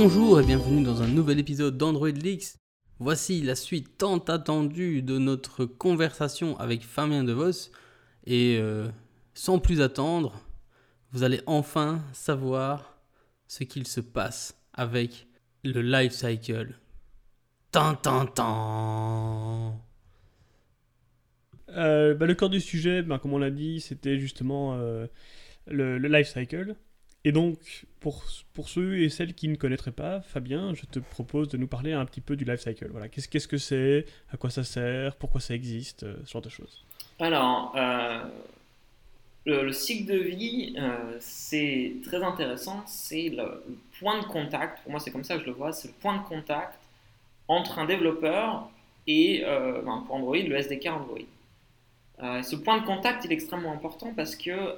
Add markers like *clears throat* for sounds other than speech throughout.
Bonjour et bienvenue dans un nouvel épisode d'Android Leaks. Voici la suite tant attendue de notre conversation avec Fabien DeVos. Et euh, sans plus attendre, vous allez enfin savoir ce qu'il se passe avec le life cycle. Tan tan tan. Euh, bah, le corps du sujet, bah, comme on l'a dit, c'était justement euh, le life cycle. Et donc, pour, pour ceux et celles qui ne connaîtraient pas, Fabien, je te propose de nous parler un petit peu du life cycle. Voilà, qu'est-ce que c'est, à quoi ça sert, pourquoi ça existe, euh, ce genre de choses. Alors, euh, le, le cycle de vie, euh, c'est très intéressant. C'est le, point de contact, pour moi c'est comme ça que je le vois, c'est le point de contact entre un développeur et, ben, pour Android, le SDK Android. Ce point de contact, il est extrêmement important parce que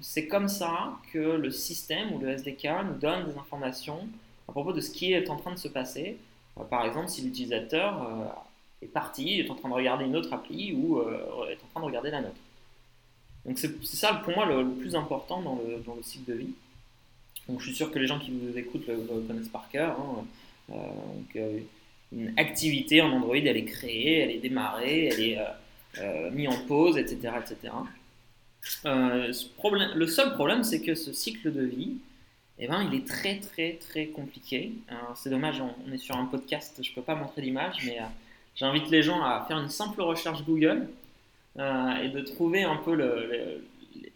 c'est comme ça que le système ou le SDK nous donne des informations à propos de ce qui est en train de se passer. Euh, par exemple, si l'utilisateur euh, est parti, est en train de regarder une autre appli ou euh, est en train de regarder la nôtre. Donc c'est ça pour moi le, plus important dans le, cycle de vie. Donc je suis sûr que les gens qui vous écoutent le, connaissent par cœur. hein. Euh, euh, une activité en Android, elle est créée, elle est démarrée, elle est euh, euh, mise en pause, etc. etc. Euh, le seul problème, c'est que ce cycle de vie, eh ben, il est très très très compliqué. Alors, C'est dommage, on, est sur un podcast, je peux pas montrer l'image, mais euh, j'invite les gens à faire une simple recherche Google euh, et de trouver un peu le-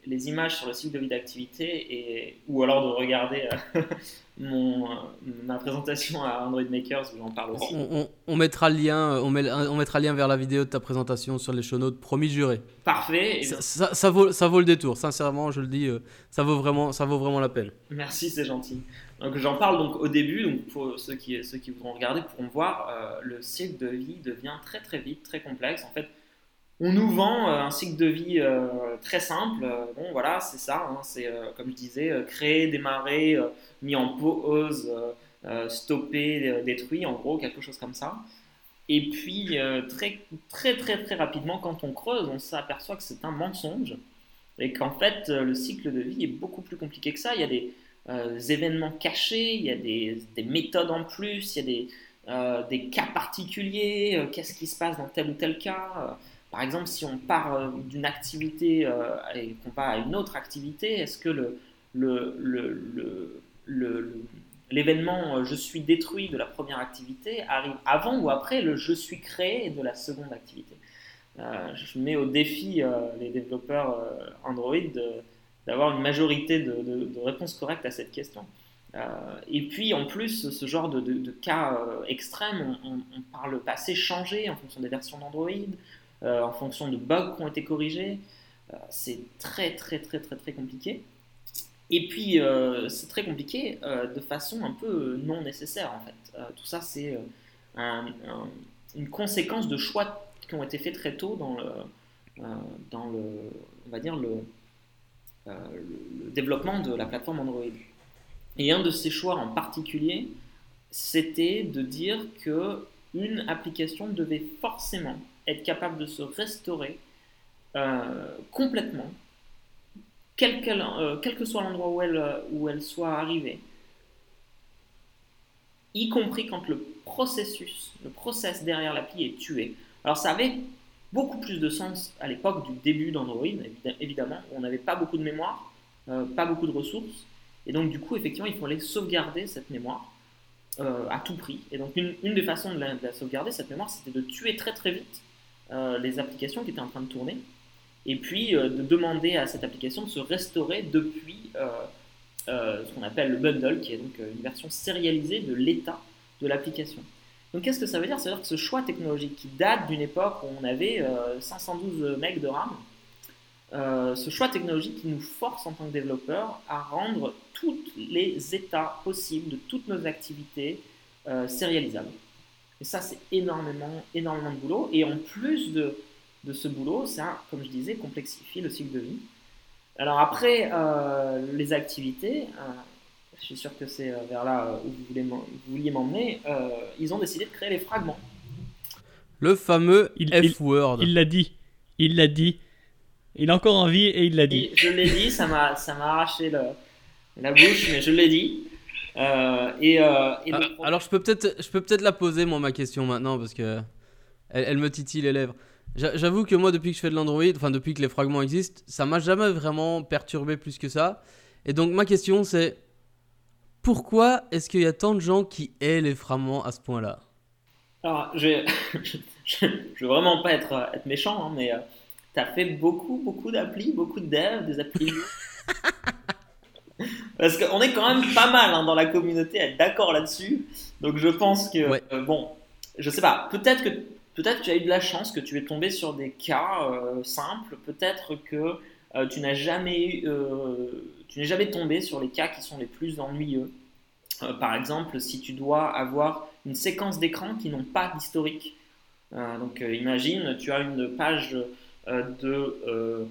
les images sur le cycle de vie d'activité et ou alors de regarder euh, *laughs* mon, euh, ma présentation à Android Makers où j'en parle aussi. On, on- on mettra le lien, euh, on, met- on mettra lien vers la vidéo de ta présentation sur les show notes, promis juré. Parfait. Ça, ça- ça vaut, ça vaut le détour, sincèrement, je le dis, ça vaut vraiment, ça vaut vraiment la peine. Merci, c'est gentil. Donc j'en parle donc au début, donc pour ceux qui, ceux qui voudront regarder pourront voir, euh, le cycle de vie devient très très vite, très complexe. En fait, on nous vend euh, un cycle de vie euh, très simple. Euh, bon voilà, c'est ça, hein, c'est comme je disais, créer, démarrer, mis en pause, stopper, détruit, en gros, quelque chose comme ça. Et puis très très très très rapidement, quand on creuse, on s'aperçoit que c'est un mensonge et qu'en fait le cycle de vie est beaucoup plus compliqué que ça. Il y a des événements cachés, il y a des, des méthodes en plus, il y a des, cas particuliers, qu'est-ce qui se passe dans tel ou tel cas. Par exemple, si on part euh, d'une activité euh, et qu'on va à une autre activité, est-ce que l'événement euh, je suis détruit de la première activité arrive avant ou après le je suis créé de la seconde activité? Je mets au défi les développeurs Android d'avoir une majorité de, réponses correctes à cette question. Et puis en plus, ce genre de, cas euh, extrêmes ont, ont- ont par le passé changé en fonction des versions d'Android, en fonction de bugs qui ont été corrigés. Euh, c'est très très très très très compliqué. Et puis euh, c'est très compliqué euh, de façon un peu non nécessaire en fait. Euh, tout ça c'est euh, un- un- une conséquence de choix qui ont été faits très tôt dans le, euh, dans le on va dire euh, le développement de la plateforme Android. Et un de ces choix en particulier, c'était de dire que une application devait forcément être capable de se restaurer euh, complètement, euh, quel que soit l'endroit où elle, soit arrivée, y compris quand le processus, le process derrière l'appli est tué. Alors ça avait beaucoup plus de sens à l'époque du début d'Android, évi- évidemment, où on n'avait pas beaucoup de mémoire, euh, pas beaucoup de ressources, et donc du coup, effectivement, il fallait sauvegarder cette mémoire à tout prix. Et donc une, une des façons de la, de la sauvegarder, cette mémoire, c'était de tuer très très vite euh, les applications qui étaient en train de tourner, et puis euh, de demander à cette application de se restaurer depuis euh, ce qu'on appelle le bundle, qui est donc une version sérialisée de l'état de l'application. Donc qu'est-ce que ça veut dire? Ça veut dire que ce choix technologique qui date d'une époque où on avait euh, 512 MB de RAM, ce choix technologique qui nous force en tant que développeur à rendre tous les états possibles de toutes nos activités sérialisables. Et ça, c'est énormément, énormément de boulot. Et en plus de, de ce boulot, ça, comme je disais, complexifie le cycle de vie. Alors après, euh, les activités, euh, je suis sûr que c'est euh, vers là où vous, voulez m'en- vous vouliez m'emmener, euh, ils ont décidé de créer les fragments. Le fameux F-word. Il l'a dit, il l'a dit. Il a encore envie et il l'a dit. Et je l'ai dit, ça m'a ça m'a arraché le- la bouche, mais je l'ai dit. Euh, et, euh, et Ah, le- alors je peux peut-être je peux peut-être la poser moi ma question maintenant parce que elle, elle me titille les lèvres. J'a- J'avoue que moi depuis que je fais de l'Android, enfin depuis que les fragments existent, ça m'a jamais vraiment perturbé plus que ça. Et donc ma question c'est pourquoi est-ce qu'il y a tant de gens qui aiment les fragments à ce point-là? Alors, *laughs* je je, veux vraiment pas être, euh, être méchant, hein, mais tu as fait beaucoup, beaucoup d'applis, beaucoup de devs, des applis. *laughs* Parce qu'on est quand même pas mal hein, dans la communauté à être d'accord là-dessus. Donc je pense que, Ouais. euh, bon, je sais pas, peut-être que peut-être tu as eu de la chance que tu es tombé sur des cas euh, simples, peut-être que euh, tu n'as jamais, tu n'es jamais tombé sur les cas qui sont les plus ennuyeux. Par exemple, si tu dois avoir une séquence d'écran qui n'ont pas d'historique. Donc imagine, tu as une page de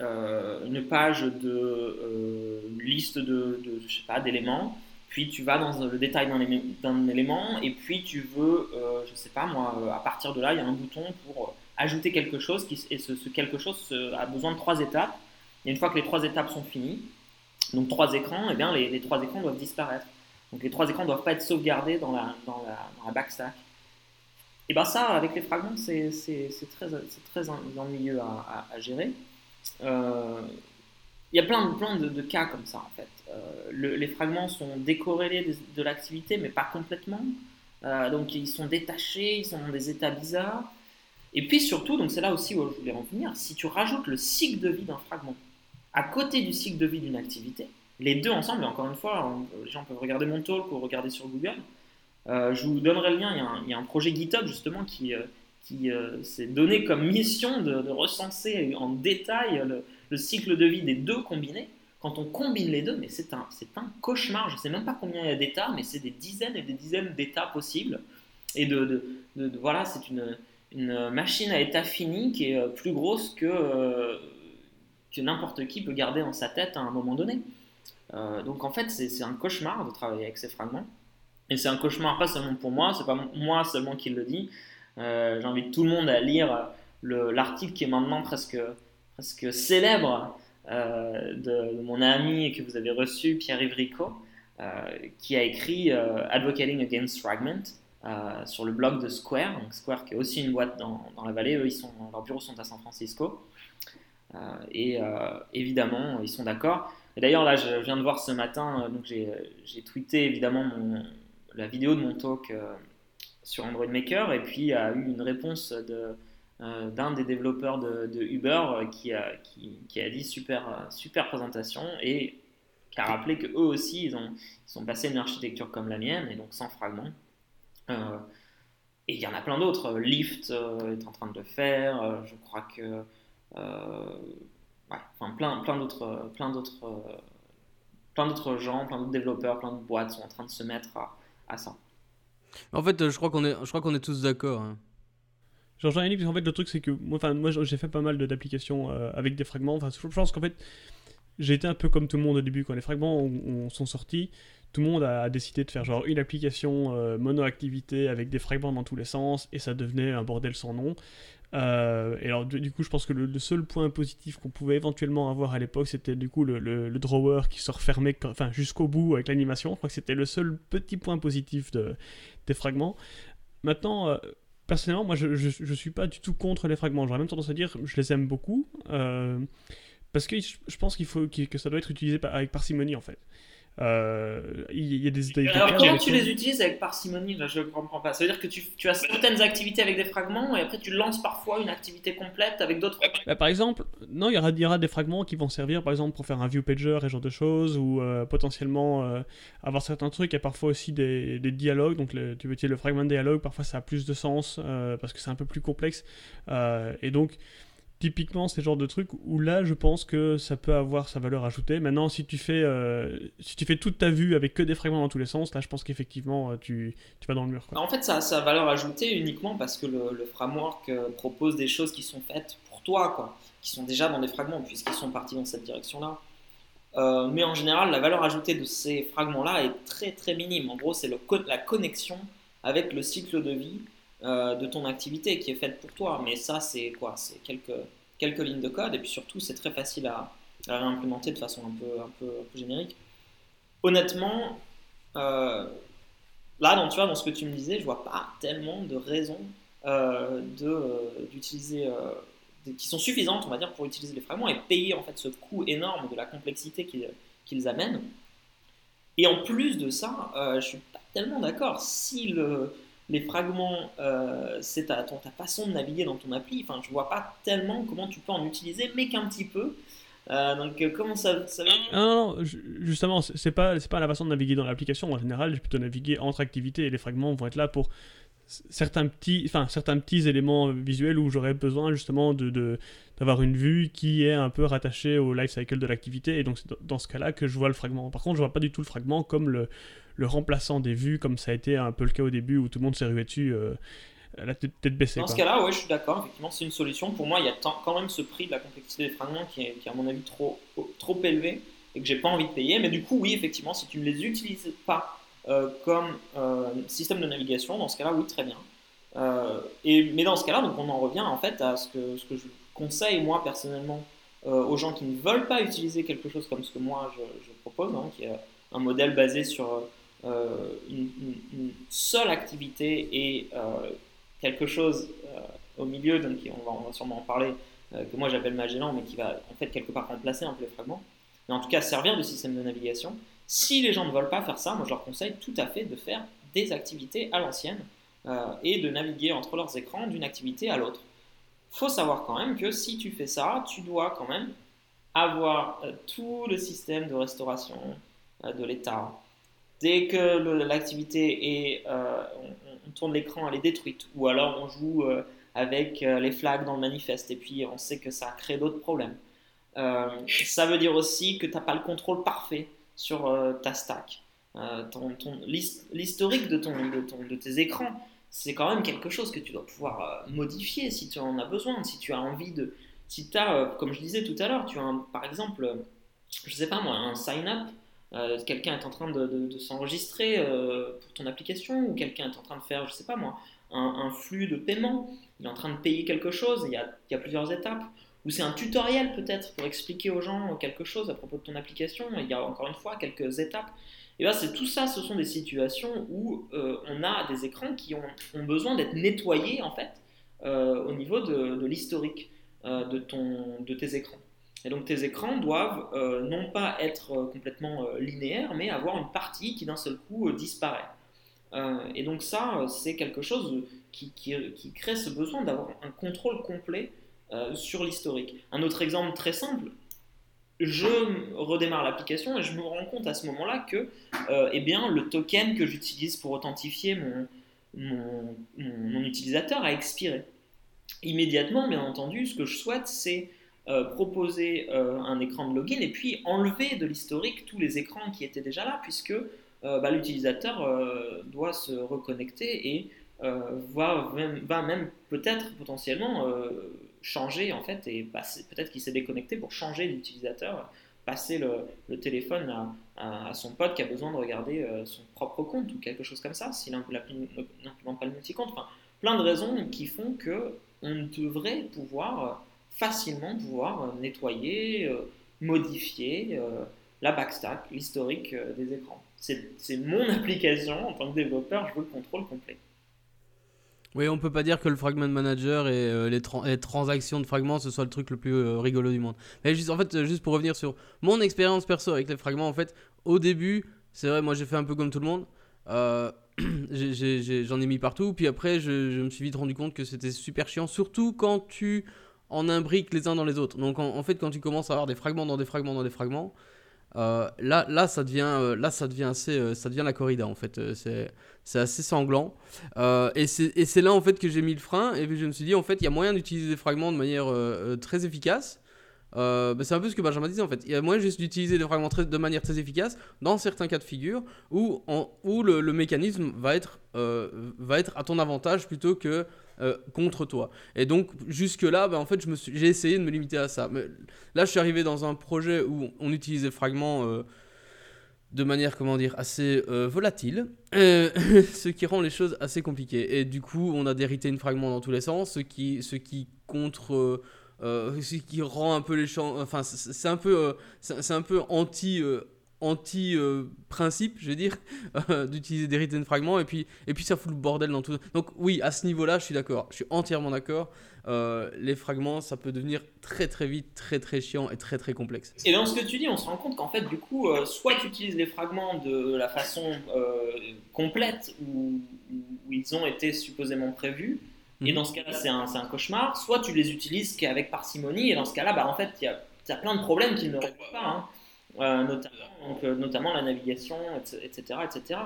une page de euh, liste de, je sais pas d'éléments, puis tu vas dans le détail d'un élé- d'un élément et puis tu veux euh, je sais pas moi euh, à partir de là il y a un bouton pour euh, ajouter quelque chose et ce, quelque chose se- a besoin de trois étapes et une fois que les trois étapes sont finies donc trois écrans et bien les, trois écrans doivent disparaître donc les trois écrans ne doivent pas être sauvegardés dans la, dans la, backstack. Et bien ça, avec les fragments, c'est très, très en- ennuyeux à gérer. Euh, Il y a plein, plein de, cas comme ça en fait. Euh, le- les fragments sont décorrélés de, l'activité, mais pas complètement. Euh, donc ils sont détachés, ils sont dans des états bizarres. Et puis surtout, donc c'est là aussi où je voulais en venir, si tu rajoutes le cycle de vie d'un fragment à côté du cycle de vie d'une activité, les deux ensemble, et encore une fois, les gens peuvent regarder mon talk ou regarder sur Google. Euh, je vous donnerai le lien. Il y a un, projet GitHub justement qui, euh, qui euh, s'est donné comme mission de, recenser en détail le, le cycle de vie des deux combinés. Quand on combine les deux, mais c'est un, un cauchemar. Je ne sais même pas combien il y a d'états, mais c'est des dizaines et des dizaines d'états possibles. Et de, de- voilà, c'est une, une machine à état fini qui est euh, plus grosse que, euh, que n'importe qui peut garder en sa tête à un moment donné. Donc en fait, c'est c'est un cauchemar de travailler avec ces fragments. Et c'est un cauchemar pas seulement pour moi, c'est pas moi seulement qui le dis. Euh, J'invite tout le monde à lire le- l'article qui est maintenant presque, presque célèbre euh, de, mon ami que vous avez reçu, Pierre-Yves euh, qui a écrit euh, Advocating Against Fragment sur le blog de Square. Square qui est aussi une boîte dans, dans la vallée, eux, ils sont, leurs bureaux sont à San Francisco. Et évidemment, ils sont d'accord. Et d'ailleurs, là, je viens de voir ce matin, donc j'ai tweeté évidemment la vidéo de mon talk sur Android Maker, et puis a eu une réponse de, euh, d'un des développeurs de, de Uber qui, a, qui, a dit super, super présentation et qui a rappelé que eux aussi, ils ont, ils sont passés à une architecture comme la mienne, et donc sans fragments. Euh, et il y en a plein d'autres. Lyft euh, est en train de le faire. je crois que enfin, plein, plein d'autres, plein d'autres, plein d'autres gens, plein d'autres développeurs, plein d'autres boîtes sont en train de se mettre à ça. En fait, euh, je crois qu'on est je crois qu'on est tous d'accord. hein. Je rejoins Yannick, parce qu'en fait, le truc, c'est que moi, moi j'ai fait pas mal d'applications euh, avec des fragments. Enfin, je pense qu'en fait, j'ai été un peu comme tout le monde au début. Quand les fragments ont- ont- sont sortis, tout le monde a décidé de faire genre une application euh, mono-activité avec des fragments dans tous les sens, et ça devenait un bordel sans nom. Euh, et alors, du, coup, je pense que le, seul point positif qu'on pouvait éventuellement avoir à l'époque, c'était du coup le, drawer qui se refermait enfin, jusqu'au bout avec l'animation. Je crois que c'était le seul petit point positif de, des fragments. Maintenant, euh, personnellement, moi, je, suis pas du tout contre les fragments. J'aurais même tendance à dire, je les aime beaucoup. euh, parce que je, pense qu'il faut que ça doit être utilisé avec parcimonie, en fait. Euh, Il y a des, des Alors, comment tu les utilises avec parcimonie Là, Je ne comprends pas. Ça veut dire que tu, tu as certaines activités avec des fragments et après tu lances parfois une activité complète avec d'autres. Bah, par exemple, non, il y aura, il y aura des fragments qui vont servir, par exemple, pour faire un view pager et ce genre de choses, ou euh, potentiellement euh, avoir certains trucs. Il y a parfois aussi des, des dialogues, donc le- tu veux utiliser le fragment de dialogue, parfois ça a plus de sens euh, parce que c'est un peu plus complexe. Euh, et donc, typiquement, c'est le genre de truc où là, je pense que ça peut avoir sa valeur ajoutée. Maintenant, si tu fais, euh, si tu fais toute ta vue avec que des fragments dans tous les sens, là, je pense qu'effectivement, euh, tu, tu vas dans le mur. Quoi. En fait, ça a sa valeur ajoutée uniquement parce que le, framework euh, propose des choses qui sont faites pour toi, quoi, qui sont déjà dans des fragments puisqu'ils sont partis dans cette direction-là. Euh, mais en général, la valeur ajoutée de ces fragments-là est très très minime. En gros, c'est la connexion avec le cycle de vie euh, de ton activité qui est faite pour toi. Mais ça, c'est quoi? C'est quelques, quelques lignes de code et puis surtout, c'est très facile à, à réimplémenter de façon un peu, un peu, un peu générique. Honnêtement, là, dans, tu vois, dans ce que tu me disais, je vois pas tellement de raisons d'utiliser qui sont suffisantes, on va dire, pour utiliser les fragments et payer en fait ce coût énorme de la complexité qu'ils amènent. Et en plus de ça, euh, je suis pas tellement d'accord. Si le, les fragments, euh, c'est ta, ta, façon de naviguer dans ton appli, enfin, je vois pas tellement comment tu peux en utiliser, mais qu'un petit peu. Euh, donc, comment ça, ça va Non, non, justement, c'est pas, pas la façon de naviguer dans l'application. En général, je vais plutôt naviguer entre activités et les fragments vont être là pour certains petits, enfin, certains petits éléments visuels où j'aurais besoin justement de, d'avoir une vue qui est un peu rattachée au life cycle de l'activité. Et donc, c'est dans ce cas-là que je vois le fragment. Par contre, je vois pas du tout le fragment comme le, le remplaçant des vues, comme ça a été un peu le cas au début où tout le monde s'est rué dessus. Euh, la tête, baissée. Dans ce cas-là, ouais, je suis d'accord. Effectivement, c'est une solution. Pour moi, il y a quand même ce prix de la complexité des fragments qui est, qui est à mon avis trop, trop élevé et que j'ai pas envie de payer. Mais du coup, oui, effectivement, si tu ne les utilises pas euh, comme euh, système de navigation, dans ce cas-là, oui, très bien. Euh, et, mais dans ce cas-là, donc on en revient en fait à ce que, ce que je conseille moi personnellement aux gens qui ne veulent pas utiliser quelque chose comme ce que moi je, propose, hein, qui est un modèle basé sur une, seule activité et quelque chose au milieu, donc on va, on va sûrement en parler, que moi j'appelle Magellan, mais qui va en fait quelque part remplacer un peu les fragments, mais en tout cas servir de système de navigation. Si les gens ne veulent pas faire ça, moi je leur conseille tout à fait de faire des activités à l'ancienne euh, et de naviguer entre leurs écrans d'une activité à l'autre. faut savoir quand même que si tu fais ça, tu dois quand même avoir euh, tout le système de restauration euh, de l'État. Dès que l'activité est, on, tourne l'écran, elle est détruite, ou alors on joue avec les flags dans le manifeste, et puis on sait que ça crée d'autres problèmes. ça veut dire aussi que tu n'as pas le contrôle parfait sur euh, ta stack. Euh, l'historique de, ton, de, de tes écrans, c'est quand même quelque chose que tu dois pouvoir euh, modifier si tu en as besoin, si tu as envie de... Si tu as, comme je disais tout à l'heure, tu as par exemple, je sais pas moi, un sign-up, quelqu'un est en train de, s'enregistrer pour ton application, ou quelqu'un est en train de faire, je sais pas moi, un, flux de paiement, il est en train de payer quelque chose, il y a, plusieurs étapes, ou c'est un tutoriel peut-être pour expliquer aux gens quelque chose à propos de ton application. Il y a encore une fois quelques étapes. Et bien, c'est tout ça, ce sont des situations où euh, on a des écrans qui ont, besoin d'être nettoyés en fait euh, au niveau de, l'historique euh, de tes écrans. Et donc tes écrans doivent non pas être complètement linéaires, mais avoir une partie qui d'un seul coup disparaît. et donc ça, c'est quelque chose qui, crée ce besoin d'avoir un contrôle complet euh, sur l'historique. Un autre exemple très simple, je redémarre l'application et je me rends compte à ce moment-là que euh, eh bien, le token que j'utilise pour authentifier mon, mon, utilisateur a expiré. Immédiatement, bien entendu, ce que je souhaite, c'est euh, proposer un écran de login et puis enlever de l'historique tous les écrans qui étaient déjà là, puisque bah, l'utilisateur doit se reconnecter et va, va, même peut-être potentiellement changer en fait et peut-être qu'il s'est déconnecté pour changer d'utilisateur, passer le, téléphone à, son pote qui a besoin de regarder euh, son propre compte ou quelque chose comme ça, s'il n'implémente pas le multi-compte. Enfin, plein de raisons qui font que on devrait pouvoir euh, facilement pouvoir euh, nettoyer, modifier la backstack, l'historique des écrans. C'est mon *laughs* application en tant que développeur, je veux le contrôle complet. Oui, on peut pas dire que le Fragment Manager et euh, les, transactions de fragments ce soit le truc le plus euh, rigolo du monde. Mais juste, en fait, euh, juste pour revenir sur mon expérience perso avec les fragments, en fait, au début, c'est vrai, moi j'ai fait un peu comme tout le monde. *clears throat* J'en ai, mis partout, puis après, je, me suis vite rendu compte que c'était super chiant, surtout quand tu en imbriques les uns dans les autres. Donc en fait, quand tu commences à avoir des fragments dans des fragments dans des fragments, euh, là, là, ça devient, euh, là, ça devient assez, euh, ça devient la corrida en fait. c'est, c'est assez sanglant. et, c'est, là en fait que j'ai mis le frein. Et je me suis dit en fait, il y a moyen d'utiliser des fragments de manière très efficace. Bah, c'est un peu ce que Benjamin disait en fait. Il y a moyen juste d'utiliser des fragments de manière très efficace dans certains cas de figure où, en, où le, le, mécanisme va être, va être à ton avantage plutôt que euh, contre toi. Et donc, jusque-là, bah, en fait, j'ai essayé de me limiter à ça. Mais là, je suis arrivé dans un projet où on utilisait fragments euh, de manière, comment dire, assez euh, volatile, *laughs* ce qui rend les choses assez compliquées. Et du coup, on a dérité une fragment dans tous les sens, ce qui, ce qui contre. ce qui rend un peu les champs. Enfin, c'est un peu, c'est un peu anti anti-principe, je veux dire, *laughs* d'utiliser des written fragments, et puis, et puis ça fout le bordel dans tout. Donc oui, à ce niveau-là, je suis d'accord, je suis entièrement d'accord. Euh, les fragments, ça peut devenir très très vite, très très chiant et très très complexe. Et dans ce que tu dis, on se rend compte qu'en fait, du coup, euh, soit tu utilises les fragments de la façon euh, complète où, ils ont été supposément prévus, et mhm. dans ce cas-là, c'est un, un, cauchemar, soit tu les utilises qu'avec parcimonie, et dans ce cas-là, bah, en fait, il y a, y a, plein de problèmes qu'ils ne règlent pas, hein. Notamment, donc, notamment, la navigation, etc. etc.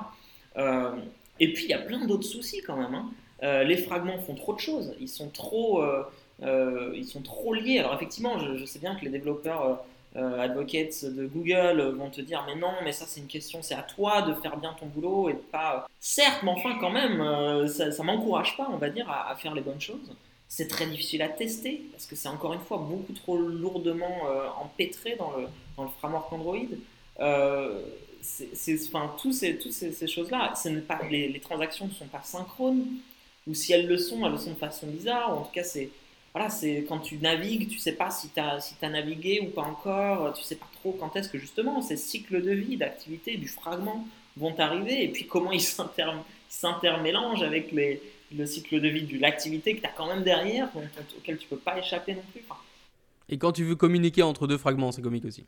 et puis, il y a plein d'autres soucis quand même. Hein. Euh, les fragments font trop de choses, ils sont trop, euh, euh, ils sont trop liés. Alors effectivement, je, sais bien que les développeurs advocates de Google vont te dire mais non, mais ça c'est une question, c'est à toi de faire bien ton boulot et pas. Certes, mais enfin quand même, ça, ça m'encourage pas, on va dire, à, faire les bonnes choses. C'est très difficile à tester parce que c'est encore une fois beaucoup trop lourdement empêtré dans le, dans le framework Android. c'est, enfin, ces, toutes ces, choses-là, pas, les, les, transactions ne sont pas synchrones ou si elles le sont, elles le sont de façon bizarre, en tout cas, c'est voilà, c'est quand tu navigues, tu sais pas si tu as, si navigué ou pas encore, tu sais pas trop quand est-ce que justement ces cycles de vie, d'activité, du fragment vont arriver, et puis comment ils s'intermélangent avec les, le cycle de vie de l'activité que tu as quand même derrière, auquel tu peux pas échapper non plus. et quand tu veux communiquer entre deux fragments, c'est comique aussi.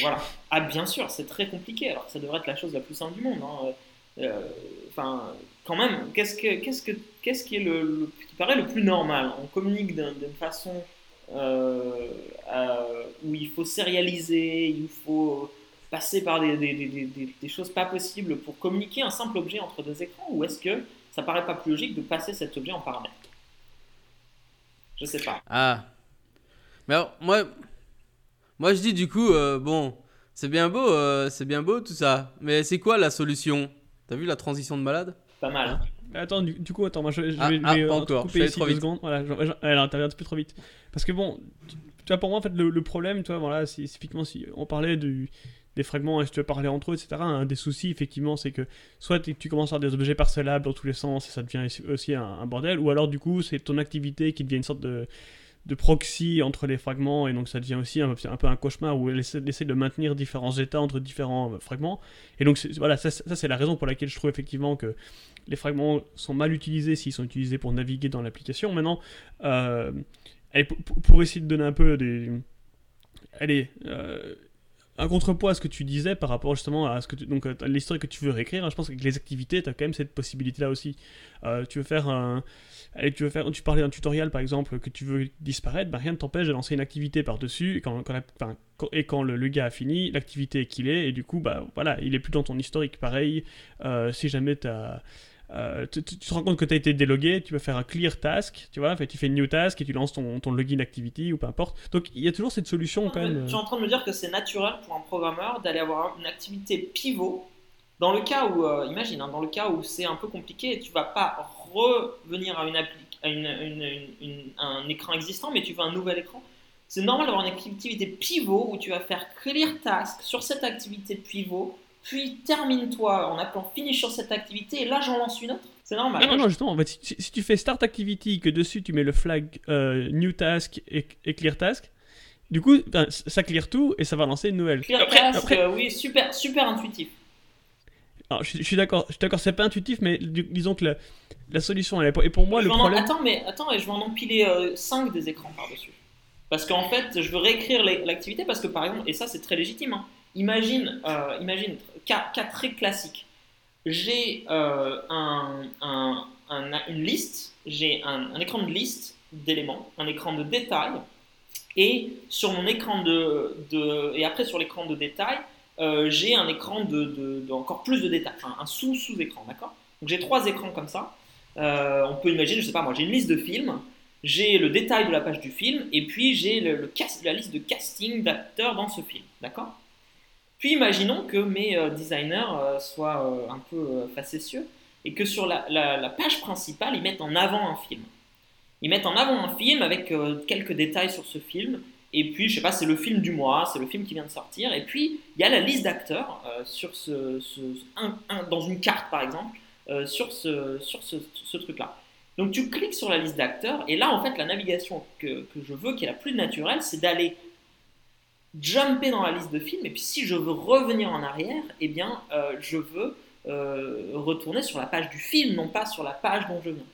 Voilà. Ah, bien sûr, c'est très compliqué, alors ça devrait être la chose la plus simple du monde. Hein. Euh, enfin, quand même, qu'est-ce, que, qu'est-ce, que, qu'est-ce qui est le, qui paraît le plus normal? On communique d'une façon euh, où il faut sérialiser, il faut passer par des, des, des, des, choses pas possibles pour communiquer un simple objet entre deux écrans Ou est-ce que ça paraît pas plus logique de passer cet objet en paramètre Je sais pas. Ah. Mais alors, moi, moi je dis du coup, euh, bon, c'est bien beau, euh, c'est bien beau tout ça. Mais c'est quoi la solution? T'as vu la transition de malade? Pas mal. Hein. Attends, du, coup, attends, moi je, je ah, vais, ah, pas encore. couper ici deux secondes. Voilà, elle intervient un peu trop vite. Parce que bon, tu, vois, pour moi, en fait, le, problème, tu vois, voilà, si, typiquement, si on parlait du, des fragments et si tu veux parler entre eux, etc., un des soucis, effectivement, c'est que soit tu commences à avoir des objets parcellables dans tous les sens et ça devient aussi un, un bordel, ou alors, du coup, c'est ton activité qui devient une sorte de de proxy entre les fragments et donc ça devient aussi un, peu un cauchemar où elle essaie, de maintenir différents états entre différents euh, fragments et donc voilà ça, c'est la raison pour laquelle je trouve effectivement que les fragments sont mal utilisés s'ils sont utilisés pour naviguer dans l'application maintenant euh, pour, essayer de donner un peu des allez euh, un contrepoids à ce que tu disais par rapport justement à ce que donc l'histoire que tu veux réécrire hein, je pense que les activités tu as quand même cette possibilité là aussi tu veux faire un tu veux faire, tu parlais d'un tutoriel par exemple que tu veux disparaître, bah, rien ne t'empêche de lancer une activité par-dessus et quand, et quand le, gars a fini, l'activité est qu'il est et du coup bah voilà, il est plus dans ton historique. Pareil, euh, si jamais euh, tu, te rends compte que tu as été délogué, tu vas faire un clear task, tu vois, fait, tu fais une new task et tu lances ton, ton login activity ou peu importe. Donc il y a toujours cette solution quand même. Tu es en train de me dire que c'est naturel pour un programmeur d'aller avoir une activité pivot dans le cas où, euh, imagine, hein, dans le cas où c'est un peu compliqué, tu vas pas revenir à, une, un écran existant, mais tu veux un nouvel écran. C'est normal d'avoir une activité pivot où tu vas faire clear task sur cette activité pivot, puis termine-toi en appelant finish sur cette activité, et là j'en lance une autre. C'est normal. Non, non, justement, en fait, si, tu fais start activity, que dessus tu mets le flag euh, new task et, clear task, du coup, ça clear tout et ça va lancer une nouvelle. Clear task, euh, oui, super, super intuitif. Alors, je, suis d'accord, je suis d'accord, c'est pas intuitif, mais disons que la, solution, elle est. Et pour moi, le problème. attends, mais attends, je vais en empiler 5 euh, des écrans par-dessus. Parce qu'en fait, je veux réécrire l'activité parce que, par exemple, et ça, c'est très légitime. Hein. Imagine, euh, imagine, cas, très classique. J'ai euh, un, un, une liste, j'ai un, écran de liste d'éléments, un écran de détail, et sur mon écran de, et après sur l'écran de détail, euh, j'ai un écran de, encore plus de détails, un sous-sous-écran, d'accord? Donc j'ai trois écrans comme ça. Euh, on peut imaginer, je sais pas moi, j'ai une liste de films, j'ai le détail de la page du film, et puis j'ai la liste de casting d'acteurs dans ce film, d'accord? Puis imaginons que mes euh, designers soient un peu facétieux, et que sur la, page principale, ils mettent en avant un film. Ils mettent en avant un film avec quelques détails sur ce film, et puis, je sais pas, c'est le film du mois, c'est le film qui vient de sortir. Et puis, il y a la liste d'acteurs euh, sur ce, dans une carte, par exemple, euh, sur ce, sur ce, truc-là. Donc, tu cliques sur la liste d'acteurs. Et là, en fait, la navigation que, je veux, qui est la plus naturelle, c'est d'aller jumper dans la liste de films, et puis si je veux revenir en arrière, eh bien, je veux retourner sur la page du film, non pas sur la page dont je viens.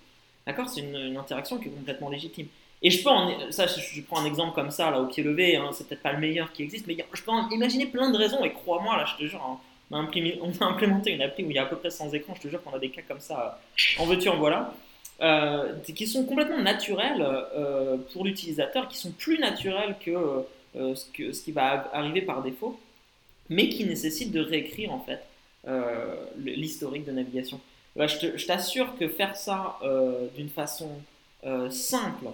D'accord? C'est une, interaction qui est complètement légitime. Et je peux en, ça, je, prends un exemple comme ça, là, au pied levé, hein, c'est peut-être pas le meilleur qui existe, mais je peux en imaginer plein de raisons, et crois-moi, là, je te jure, hein, on, a on, a implémenté une appli où il y a à peu près 100 écrans, je te jure qu'on a des cas comme ça, en veux-tu, en voilà, euh, qui sont complètement naturels euh, pour l'utilisateur, qui sont plus naturels que, euh, ce que ce qui va arriver par défaut, mais qui nécessitent de réécrire, en fait, l'historique de navigation. Bah, je t'assure que faire ça d'une façon simple,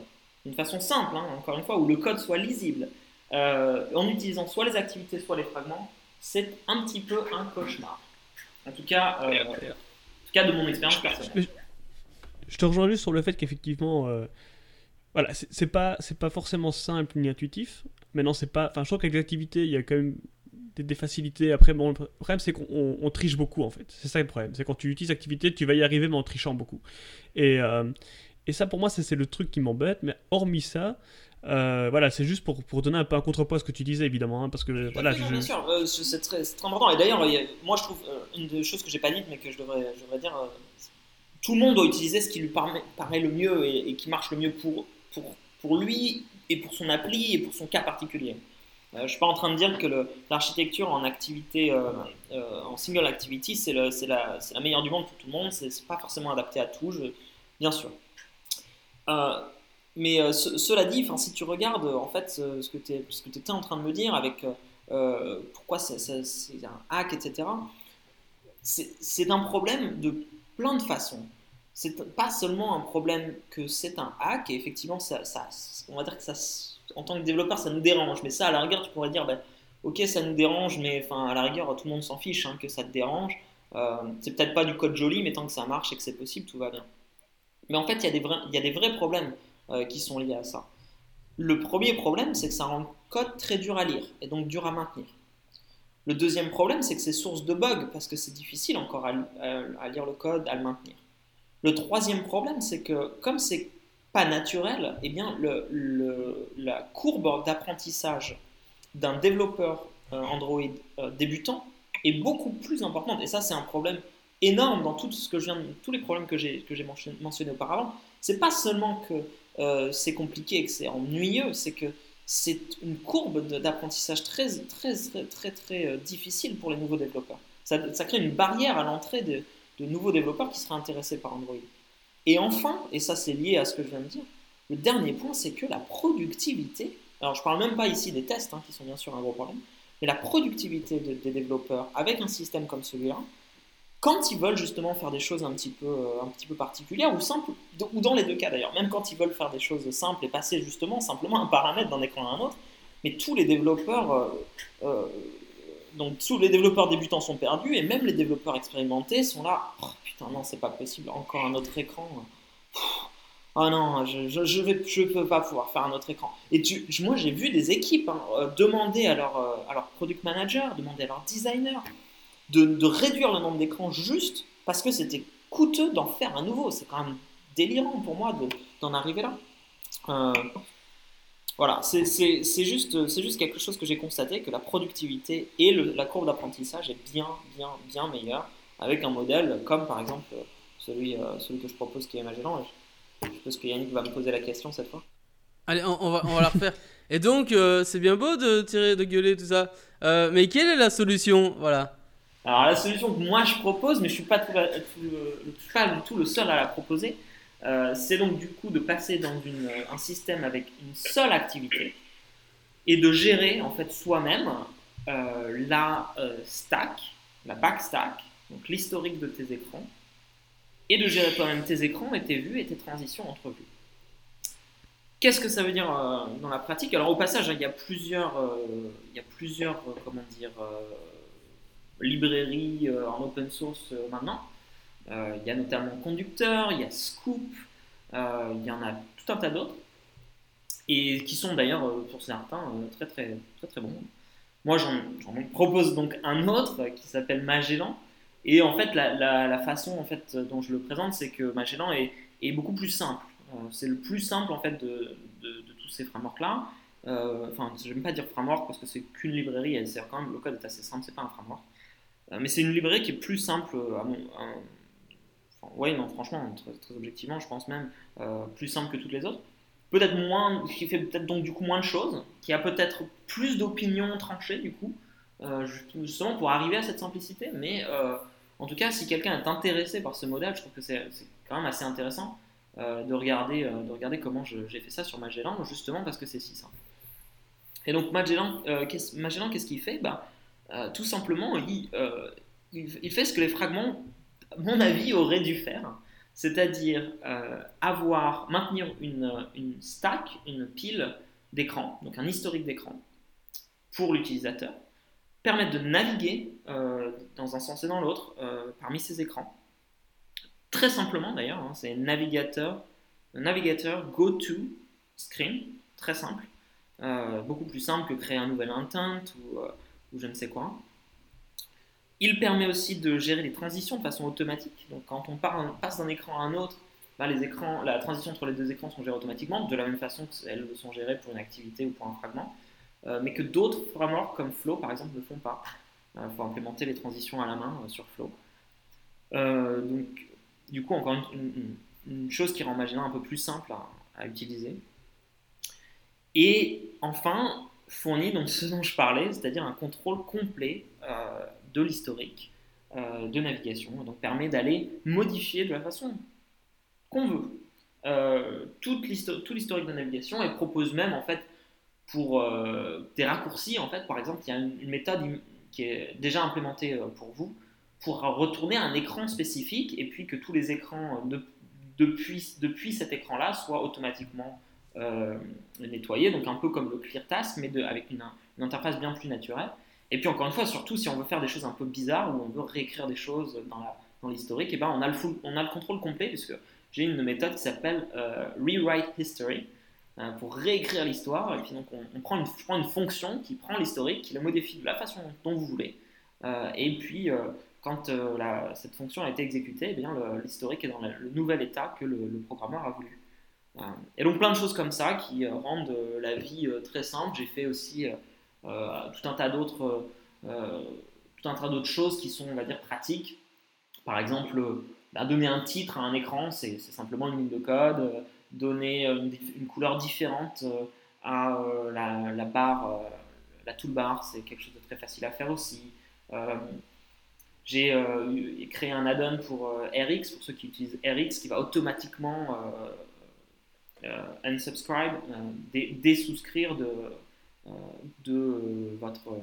d'une façon simple, hein, encore une fois, où le code soit lisible, euh, en utilisant soit les activités, soit les fragments, c'est un petit peu un cauchemar. En tout cas, euh, en tout cas de mon expérience personnelle. Je te rejoins juste sur le fait qu'effectivement, euh, voilà, c'est pas, pas forcément simple ni intuitif. Maintenant, c'est pas. Enfin, je trouve qu'avec les activités, il y a quand même des, facilités. Après, bon, le problème, c'est qu'on triche beaucoup, en fait. C'est ça le problème. C'est quand tu utilises activité, tu vas y arriver, mais en trichant beaucoup. Et, et ça, pour moi, c'est le truc qui m'embête. Mais hormis ça, euh, voilà, c'est juste pour, pour, donner un peu un contrepoids à ce que tu disais, évidemment. Hein, parce que, voilà, Bien sûr, euh, c'est très, très, important. Et d'ailleurs, moi, je trouve euh, une des choses que j'ai pas dites, mais que je devrais, je devrais dire tout le monde doit utiliser ce qui lui paraît, paraît le mieux et, qui marche le mieux pour, pour, pour lui et pour son appli et pour son cas particulier. je ne suis pas en train de dire que l'architecture en activité, en single activity, c'est la, meilleure du monde pour tout le monde. C'est pas forcément adapté à tout, bien sûr. Euh, mais euh, cela dit, si tu regardes en fait ce que tu étais en train de me dire avec euh, pourquoi c'est un hack, etc., c'est un problème de plein de façons. C'est pas seulement un problème que c'est un hack, et effectivement, ça, on va dire que ça, en tant que développeur, ça nous dérange. Mais ça, à la rigueur, tu pourrais dire, ben, ok, ça nous dérange, mais enfin, à la rigueur, tout le monde s'en fiche hein, que ça te dérange. c'est peut-être pas du code joli, mais tant que ça marche et que c'est possible, tout va bien. Mais en fait, il y a des vrais, il y a des vrais problèmes euh, qui sont liés à ça. Le premier problème, c'est que ça rend le code très dur à lire et donc dur à maintenir. Le deuxième problème, c'est que c'est source de bugs parce que c'est difficile encore à, lire le code, à le maintenir. Le troisième problème, c'est que comme c'est pas naturel, eh bien la courbe d'apprentissage d'un développeur euh, Android euh, débutant est beaucoup plus importante. Et ça, c'est un problème énorme dans tout ce que je viens tous les problèmes que j'ai mentionnés auparavant. C'est pas seulement que euh, c'est compliqué et que c'est ennuyeux, c'est que c'est une courbe d'apprentissage très très très très difficile pour les nouveaux développeurs. Ça, ça crée une barrière à l'entrée de, de, nouveaux développeurs qui seraient intéressés par Android. Et enfin, et ça c'est lié à ce que je viens de dire, le dernier point c'est que la productivité. Alors je parle même pas ici des tests hein, qui sont bien sûr un gros problème, mais la productivité des développeurs avec un système comme celui-là quand ils veulent justement faire des choses un petit peu, euh, un petit peu particulières ou simples, ou dans les deux cas d'ailleurs, même quand ils veulent faire des choses simples et passer justement simplement un paramètre d'un écran à un autre, mais tous les développeurs, euh, euh, donc tous les développeurs débutants sont perdus et même les développeurs expérimentés sont là, oh, putain non c'est pas possible, encore un autre écran. Oh non, je, je, je, peux pas pouvoir faire un autre écran. Et tu, moi j'ai vu des équipes hein, demander à leur, à leur product manager, demander à leur designer, de, réduire le nombre d'écrans juste parce que c'était coûteux d'en faire un nouveau. C'est quand même délirant pour moi d'en arriver là. Euh, voilà, c'est juste, juste quelque chose que j'ai constaté, que la productivité et la courbe d'apprentissage est bien, bien, bien meilleure avec un modèle comme par exemple celui, euh, celui que je propose qui est Magellan. Je, pense que Yannick va me poser la question cette fois. Allez, on, va, on va la refaire. *laughs* Et donc, euh, c'est bien beau de tirer, de gueuler, tout ça. mais quelle est la solution? Voilà. Alors la solution que moi je propose, mais je ne suis pas, tout, pas du tout le seul à la proposer, euh, c'est donc du coup de passer dans une, un système avec une seule activité et de gérer en fait soi-même euh, la euh, stack, la backstack, donc l'historique de tes écrans, et de gérer toi-même tes écrans et tes vues et tes transitions entre vues. Qu'est-ce que ça veut dire dans la pratique? Alors au passage, hein, il y a plusieurs, il y a plusieurs comment dire, librairies euh, en open source euh, maintenant. Euh, il y a notamment Conducteur, il y a Scoop, il y en a tout un tas d'autres et qui sont d'ailleurs pour certains très très très très bons. Moi j'en propose donc un autre qui s'appelle Magellan et en fait la, façon en fait dont je le présente c'est que Magellan est, est, beaucoup plus simple. c'est le plus simple en fait de, de, tous ces frameworks là. enfin, je n'aime pas dire framework parce que c'est qu'une librairie, et c'est quand même le code est assez simple, c'est pas un framework. mais c'est une librairie qui est plus simple à mon, oui, non, franchement, très, objectivement, je pense même plus simple que toutes les autres. Peut-être moins, qui fait peut-être donc du coup moins de choses, qui a peut-être plus d'opinions tranchées du coup, justement pour arriver à cette simplicité. Mais en tout cas, si quelqu'un est intéressé par ce modèle, je trouve que c'est quand même assez intéressant euh, de, regarder, euh, de regarder comment j'ai fait ça sur Magellan, justement parce que c'est si simple. Et donc Magellan, euh, qu'est-ce qu'il fait? Bah, Tout simplement, il, il, fait ce que les fragments, mon avis, auraient dû faire, c'est-à-dire avoir, maintenir une, stack, une pile d'écran, donc un historique d'écran pour l'utilisateur, permettre de naviguer euh, dans un sens et dans l'autre euh, parmi ces écrans. Très simplement d'ailleurs, hein, c'est navigateur, go to screen, très simple, euh, beaucoup plus simple que créer un nouvel intent ou, je ne sais quoi. Il permet aussi de gérer les transitions de façon automatique. Donc quand on passe d'un écran à un autre, bah, les écrans, la transition entre les deux écrans sont gérées automatiquement, de la même façon qu'elles sont gérées pour une activité ou pour un fragment. Euh, mais que d'autres frameworks comme Flow, par exemple, ne font pas. Il euh, faut implémenter les transitions à la main euh, sur Flow. donc, du coup, encore une, chose qui rend Magellan un peu plus simple à, utiliser. Et enfin, fournit ce dont je parlais, c'est-à-dire un contrôle complet de l'historique de navigation, donc permet d'aller modifier de la façon qu'on veut. Tout l'historique de navigation et propose même en fait pour euh, des raccourcis, en fait, par exemple, il y a une, méthode qui est déjà implémentée euh, pour vous pour retourner un écran spécifique et puis que tous les écrans de, depuis, cet écran-là soient automatiquement euh, nettoyés, donc un peu comme le Clear Task, mais de, avec une, interface bien plus naturelle. Et puis encore une fois, surtout si on veut faire des choses un peu bizarres ou on veut réécrire des choses dans l'historique, et eh ben on, a le on a le contrôle complet puisque j'ai une méthode qui s'appelle Rewrite History euh, pour réécrire l'histoire. Et puis donc on, prend une, fonction qui prend l'historique, qui le modifie de la façon dont vous voulez. Euh, et puis euh, quand cette fonction a été exécutée, eh bien l'historique est dans le nouvel état que le, programmeur a voulu. et donc plein de choses comme ça qui rendent la vie très simple. J'ai fait aussi tout un tas d'autres tout un tas d'autres choses qui sont on va dire pratiques. Par exemple, bah, donner un titre à un écran, c'est simplement une ligne de code donner euh, une, couleur différente euh, à euh, la, barre, la toolbar, c'est quelque chose de très facile à faire aussi. j'ai créé un add-on pour RX, pour ceux qui utilisent RX, qui va automatiquement unsubscribe, désouscrire de, de, votre,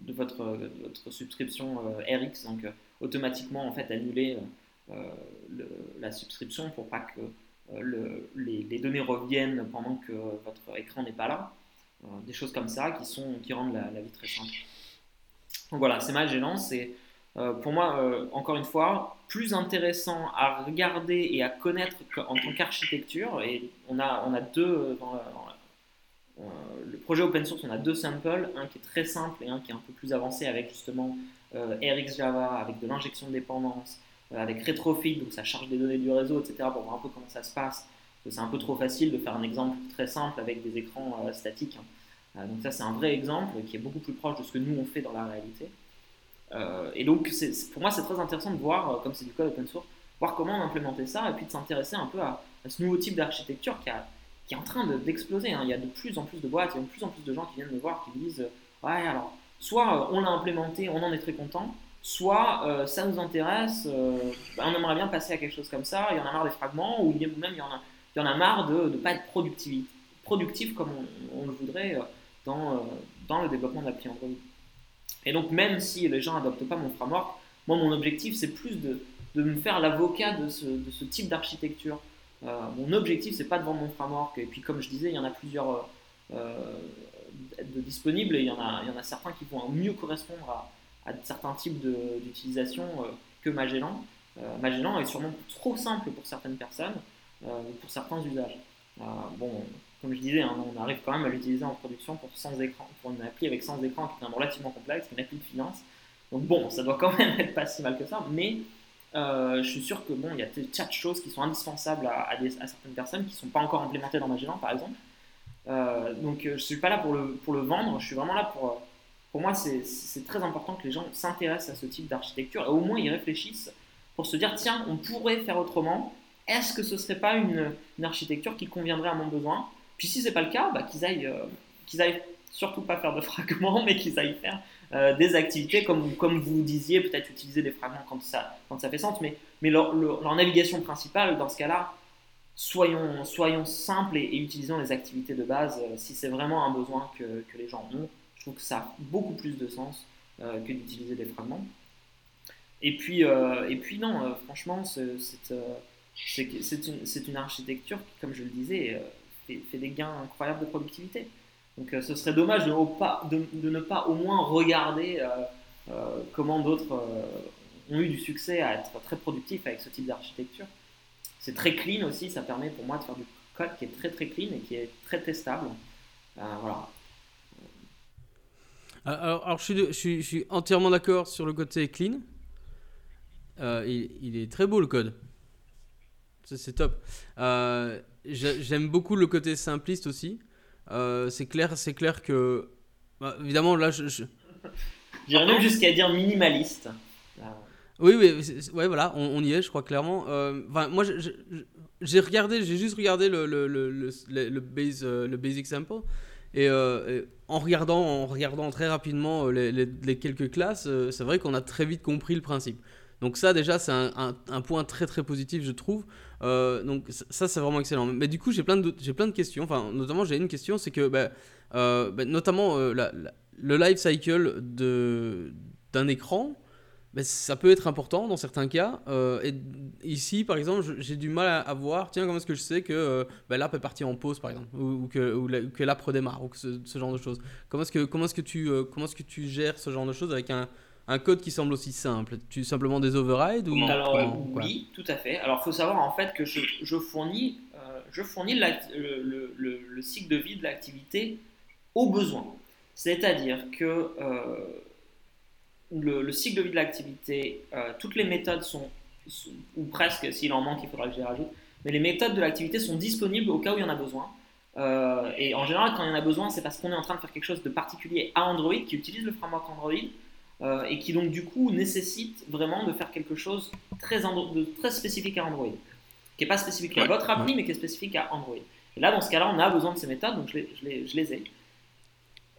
de votre, votre subscription RX, donc automatiquement en fait annuler euh, la subscription pour pas que euh, le, les, données reviennent pendant que votre écran n'est pas là. Euh, des choses comme ça qui, sont, qui rendent la, vie très simple. Donc voilà, c'est Magellan, c'est pour moi, encore une fois, plus intéressant à regarder et à connaître en tant qu'architecture. Et on a, on a deux, le projet open source, on a deux samples, un qui est très simple et un qui est un peu plus avancé avec justement RX Java, avec de l'injection de dépendance, euh, avec Retrofit, donc ça charge des données du réseau, etc., pour voir un peu comment ça se passe. C'est un peu trop facile de faire un exemple très simple avec des écrans euh, statiques. Hein. Euh, donc ça, c'est un vrai exemple qui est beaucoup plus proche de ce que nous, on fait dans la réalité. et donc, pour moi, c'est très intéressant de voir, comme c'est du code open source, voir comment implémenter ça et puis de s'intéresser un peu à, ce nouveau type d'architecture qui, qui, est en train d'exploser. hein. Il y a de plus en plus de boîtes, il y a de plus en plus de gens qui viennent me voir, qui me disent Ouais, alors, soit on l'a implémenté, on en est très content, soit euh, ça nous intéresse, euh, bah, on aimerait bien passer à quelque chose comme ça, il y en a marre des fragments, ou même il y en a, il y en a marre de ne pas être productif, comme on, le voudrait euh, dans, dans le développement d'appli Android. Et donc même si les gens n'adoptent pas mon framework, moi mon objectif c'est plus de, de, me faire l'avocat de ce, de ce, type d'architecture. Mon objectif c'est pas de vendre mon framework, et puis comme je disais, il y en a plusieurs de disponibles, et il y, en a, il y en a certains qui vont mieux correspondre à certains types d'utilisation euh, que Magellan. Euh, Magellan est sûrement trop simple pour certaines personnes, euh, pour certains usages. bon, comme je disais, hein, on arrive quand même à l'utiliser en production pour 100 écrans, pour une appli avec 100 écrans qui est relativement complexe, une appli de finance. Donc bon, ça doit quand même *laughs* être pas si mal que ça, mais je suis sûr que bon, il y a des tas de choses qui sont indispensables à, certaines personnes qui ne sont pas encore implémentées dans Magellan, par exemple. donc je ne suis pas là pour le, pour le vendre, je suis vraiment là pour... pour moi, c'est très important que les gens s'intéressent à ce type d'architecture et au moins ils réfléchissent pour se dire, tiens, on pourrait faire autrement. Est-ce que ce ne serait pas une, une, architecture qui conviendrait à mon besoin? Puis si ce n'est pas le cas, bah, qu'ils aillent, qu'ils aillent surtout pas faire de fragments, *laughs* mais qu'ils aillent faire euh, des activités, comme, comme vous disiez, peut-être utiliser des fragments quand ça, quand ça fait sens, mais, mais leur, navigation principale, dans ce cas-là, soyons, soyons simples et, utilisons les activités de base euh, si c'est vraiment un besoin que, que, les gens ont. Je trouve que ça a beaucoup plus de sens euh, que d'utiliser des fragments. Et puis, et puis non, franchement, c'est une, une, architecture qui, comme je le disais, fait, fait des gains incroyables de productivité. Donc euh, ce serait dommage de, de, ne pas au moins regarder euh, euh, comment d'autres ont eu du succès à être très productifs avec ce type d'architecture. C'est très clean aussi, ça permet pour moi de faire du code qui est très très clean et qui est très testable. voilà. Alors, je, suis, je, suis, entièrement d'accord sur le côté clean. il, est très beau le code. C'est top. J'aime beaucoup le côté simpliste aussi. Euh, c'est clair, c'est clair que. Bah, évidemment, là, je. je... J'irais même jusqu'à dire minimaliste. Oui, oui, ouais, voilà, on, y est, je crois clairement. Euh, moi, j'ai regardé, j'ai juste regardé le, le, le, le, base, euh, le basic sample. Et, en, regardant, en regardant très rapidement les, les quelques classes, c'est vrai qu'on a très vite compris le principe. Donc ça déjà c'est un, un, point très très positif je trouve. Euh, donc ça c'est vraiment excellent. Mais du coup j'ai plein de plein de questions. Enfin notamment j'ai une question c'est que bah, euh, bah, notamment euh, le life cycle d'un écran. Bah, ça peut être important dans certains cas. et ici, par exemple, j'ai du mal à, voir, tiens, comment est-ce que je sais que l'app est partie en pause, par exemple, ou, que, ou que l'app redémarre, ou que ce, ce, genre de choses. Comment est-ce que, est-ce que, tu, comment est-ce que tu gères ce genre de choses avec un, un code qui semble aussi simple Tu simplement des overrides ou Alors, oui, tout à fait. Alors, il faut savoir en fait que je, je fournis, euh, je fournis le, le, le, cycle de vie de l'activité au besoin. C'est-à-dire que euh, le, cycle de vie de l'activité, euh, toutes les méthodes sont, ou presque, s'il en manque, il faudra que je les rajoute, mais les méthodes de l'activité sont disponibles au cas où il y en a besoin. et en général, quand il y en a besoin, c'est parce qu'on est en train de faire quelque chose de particulier à Android, qui utilise le framework Android, euh, et qui donc du coup nécessite vraiment de faire quelque chose très de très spécifique à Android, qui n'est pas spécifique à votre appli, mais qui est spécifique à Android. Et là, dans ce cas-là, on a besoin de ces méthodes, donc je les, je les, je les ai.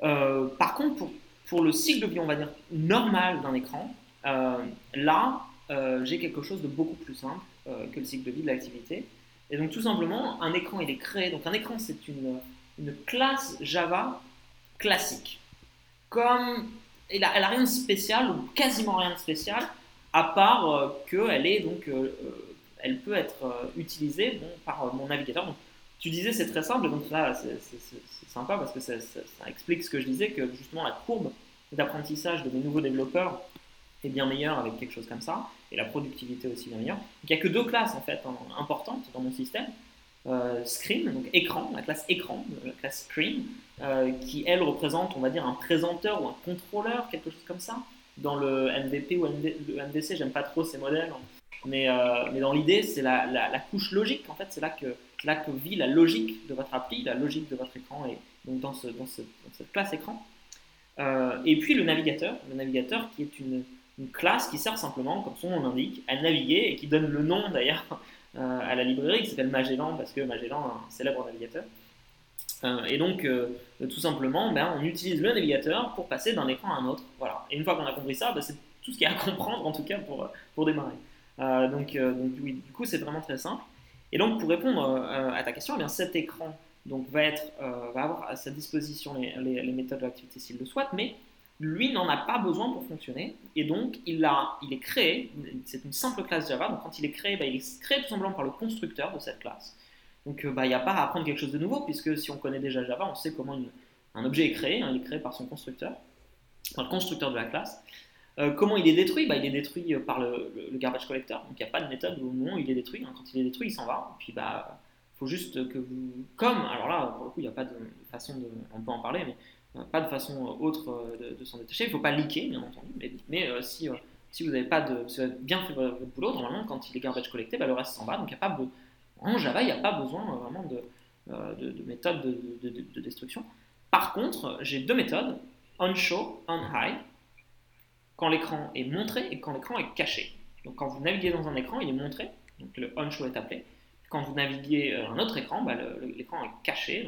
Euh, par contre, pour, pour, le cycle de vie, on va dire, normal d'un écran, euh, là, j'ai quelque chose de beaucoup plus simple que le cycle de vie de l'activité. Et donc, tout simplement, un écran, il est créé. Donc, un écran, c'est une, une classe Java classique. Comme elle a, rien de spécial, ou quasiment rien de spécial, à part euh, qu'elle est donc, euh, euh, elle peut être utilisée par mon navigateur. Donc, tu disais c'est très simple, donc là c'est sympa parce que ça, explique ce que je disais, que justement la courbe d'apprentissage de mes nouveaux développeurs est bien meilleure avec quelque chose comme ça, et la productivité aussi bien meilleure. Il n'y a que deux classes en fait importantes dans mon système. Euh, screen, donc écran, la classe écran, la classe screen, euh, qui elle représente, on va dire, un présenteur ou un contrôleur, quelque chose comme ça. Dans le MVP ou le MVC, j'aime pas trop ces modèles, mais, euh, mais dans l'idée, c'est la, la, couche logique, en fait, c'est là, que, là que vit la logique de votre appli, la logique de votre écran, et donc dans, ce, dans, ce, cette classe écran. et puis le navigateur, le navigateur qui est une, classe qui sert simplement, comme son nom l'indique, à naviguer et qui donne le nom d'ailleurs à la librairie qui s'appelle Magellan parce que Magellan est un célèbre navigateur. Euh, et donc, euh, tout simplement, ben, on utilise le navigateur pour passer d'un écran à un autre. Voilà. Et une fois qu'on a compris ça, ben, c'est tout ce qu'il y a à comprendre en tout cas pour, pour démarrer. donc, oui, du coup, c'est vraiment très simple. Et donc, pour répondre à ta question, eh bien, cet écran donc, va, être, va avoir à sa disposition les, les, les méthodes de l'activité s'il le souhaite, mais lui n'en a pas besoin pour fonctionner, et donc il, il est créé, c'est une simple classe Java, donc quand il est créé, bah, il est créé tout simplement par le constructeur de cette classe. Donc euh, bah, il n'y a pas à apprendre quelque chose de nouveau, puisque si on connaît déjà Java, on sait comment un objet est créé, hein, il est créé par son constructeur, par le constructeur de la classe. Euh, comment il est détruit? Bah, Il est détruit par le, garbage collector, donc il n'y a pas de méthode où il est détruit, hein. quand il est détruit, il s'en va, et puis bah faut juste que vous, comme, alors là, pour le coup, il n'y a pas de façon de, on peut en parler, mais pas de façon autre euh, de, s'en détacher. Il ne faut pas leaker, bien entendu, mais, euh, si, euh, vous n'avez pas de, avez bien fait votre boulot, normalement, quand il est garbage collecté, bah, le reste s'en va. Donc, y a pas en Java, il n'y a pas besoin vraiment de, de, méthode de, de, destruction. Par contre, j'ai deux méthodes, on-show, on-hide, quand l'écran est montré et quand l'écran est caché. Donc quand vous naviguez dans un écran, il est montré, donc le on-show est appelé. Quand vous naviguez un autre écran, bah, l'écran est caché,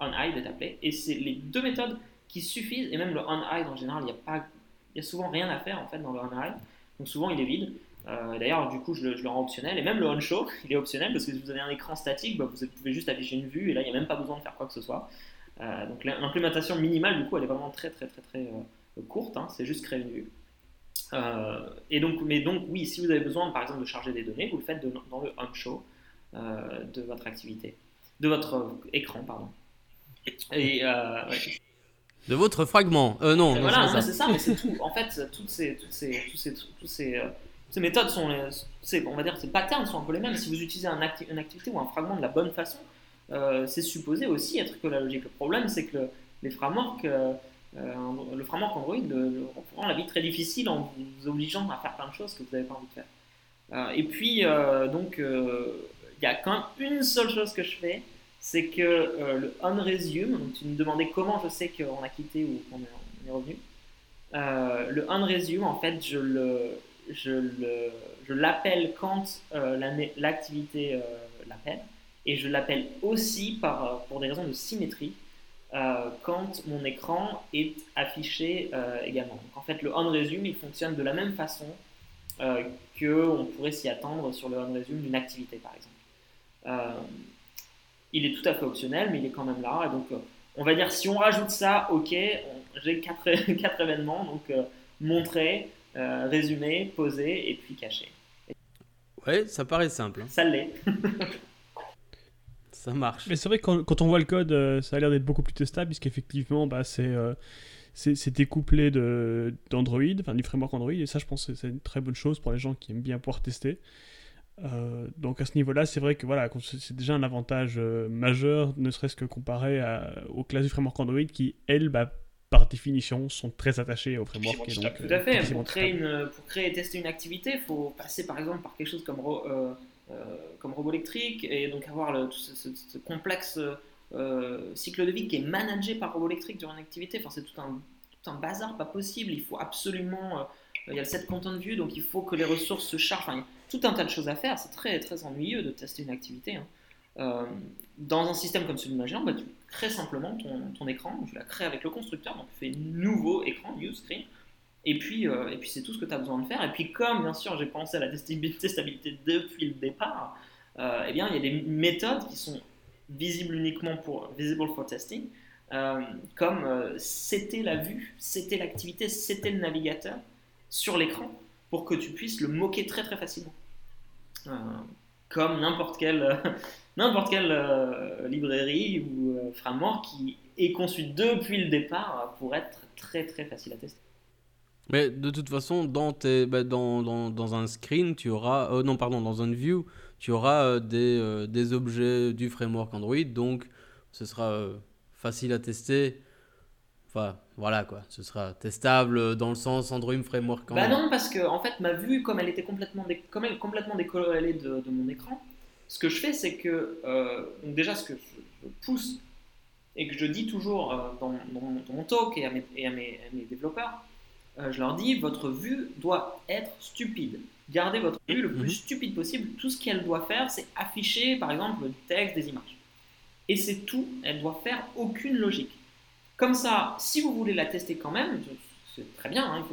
on-hide est appelé. Et c'est les deux méthodes qui suffisent, et même le on-hide en général, il n'y a, pas, y a souvent rien à faire en fait dans le on-hide, donc souvent il est vide. Euh, d'ailleurs, du coup, je le, rends optionnel. Et même le on-show, *laughs* il est optionnel parce que si vous avez un écran statique, bah, vous pouvez juste afficher une vue et là, il n'y a même pas besoin de faire quoi que ce soit. Euh, donc l'implémentation minimale, du coup, elle est vraiment très très très très euh, courte. Hein. c'est juste créer une vue. et donc, mais donc, oui, si vous avez besoin, par exemple, de charger des données, vous le faites dans le on-show de votre activité, de votre écran, pardon. Et de votre fragment. Euh, non, voilà, c'est ça, mais c'est tout. En fait, toutes ces, toutes ces, ces, ces, euh, ces méthodes sont, on va dire, ces patterns sont un peu les mêmes. Si vous utilisez un une activité ou un fragment de la bonne façon, euh, c'est supposé aussi être que la logique. Le problème, c'est que les frameworks, euh, le framework Android le, rend la vie très difficile en vous obligeant à faire plein de choses que vous n'avez pas envie de faire. et puis, donc, il y a quand même une seule chose que je fais, c'est que euh, le on resume, tu me demandais comment je sais qu'on a quitté ou qu'on est, revenu. Euh, le on resume, en fait, je le, je je l'appelle quand euh, l'activité l'appelle, et je l'appelle aussi par, pour des raisons de symétrie quand mon écran est affiché également. Donc en fait, le on resume, il fonctionne de la même façon que on pourrait s'y attendre sur le on resume d'une activité, par exemple il est tout à fait optionnel, mais il est quand même là. Et donc, euh, on va dire, si on rajoute ça, ok, j'ai quatre, *laughs* quatre événements, donc euh, montrer, euh, résumer, poser et puis cacher. Ouais, ça paraît simple. Hein. Ça l'est. ça marche. Mais c'est vrai que quand, on voit le code, ça a l'air d'être beaucoup plus testable, puisqu'effectivement, bah, c'est c'est découplé d'Android, enfin du framework Android, et ça, je pense que c'est une très bonne chose pour les gens qui aiment bien pouvoir tester. Euh, donc à ce niveau-là, c'est vrai que voilà, c'est déjà un avantage euh, majeur, ne serait-ce que comparé aux classes du framework Android qui, elles, bah, par définition, sont très attachées au framework. tout à fait. Euh, pour, créer une, pour créer et tester une activité, il faut passer par exemple par quelque chose comme, comme robot électrique et donc avoir le, tout ce, complexe cycle de vie qui est managé par robot électrique durant une activité. Enfin, c'est tout un, tout un bazar pas possible. Il faut absolument. il y a le set content view, donc il faut que les ressources se chargent. Enfin, tout un tas de choses à faire. C'est très, très ennuyeux de tester une activité. Hein. Euh, dans un système comme celui de bah, tu crées simplement ton, écran, tu la crées avec le constructeur, donc tu fais nouveau écran, new screen, et puis, euh, et puis c'est tout ce que tu as besoin de faire. Et puis comme bien sûr j'ai pensé à la testabilité depuis le départ, euh, eh bien il y a des méthodes qui sont visibles uniquement pour visible for testing, comme c'était la vue, c'était l'activité, c'était le navigateur sur l'écran pour que tu puisses le moquer très très facilement. Euh, comme n'importe quelle, *laughs* n'importe quelle euh, librairie ou euh, framework qui est conçu depuis le départ pour être très très facile à tester. Mais de toute façon, dans, tes, bah, dans, dans, dans, un screen, tu auras, non pardon, dans un view, tu auras des, des objets du framework Android, donc ce sera facile à tester voilà quoi, ce sera testable dans le sens Android Framework. Bah non, parce que en fait, ma vue, comme elle était complètement, dé... comme elle est complètement décorrélée de, de, mon écran, ce que je fais, c'est que euh, donc déjà ce que je, pousse et que je dis toujours euh, dans, dans, mon talk et à mes, et à mes, développeurs, euh, je leur dis votre vue doit être stupide. Gardez votre vue le plus mhm. stupide possible. Tout ce qu'elle doit faire, c'est afficher par exemple du texte, des images. Et c'est tout. Elle doit faire aucune logique. Comme ça, si vous voulez la tester quand même, c'est très bien, hein,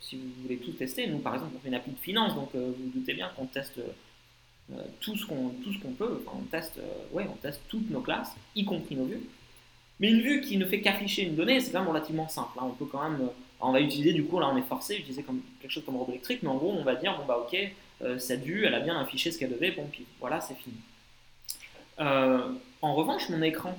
si vous voulez tout tester, nous par exemple on fait une appli de finance, donc euh, vous, vous doutez bien qu'on teste euh, tout ce qu'on peut, on teste, euh, on teste toutes nos classes, y compris nos vues. Mais une vue qui ne fait qu'afficher une donnée, c'est quand même relativement simple. Hein. on peut quand même, on va utiliser du coup, là on est forcé d'utiliser quelque chose comme robot électrique, mais en gros on va dire bon bah ok, cette vue elle a bien affiché ce qu'elle devait, bon puis voilà c'est fini. en revanche mon écran,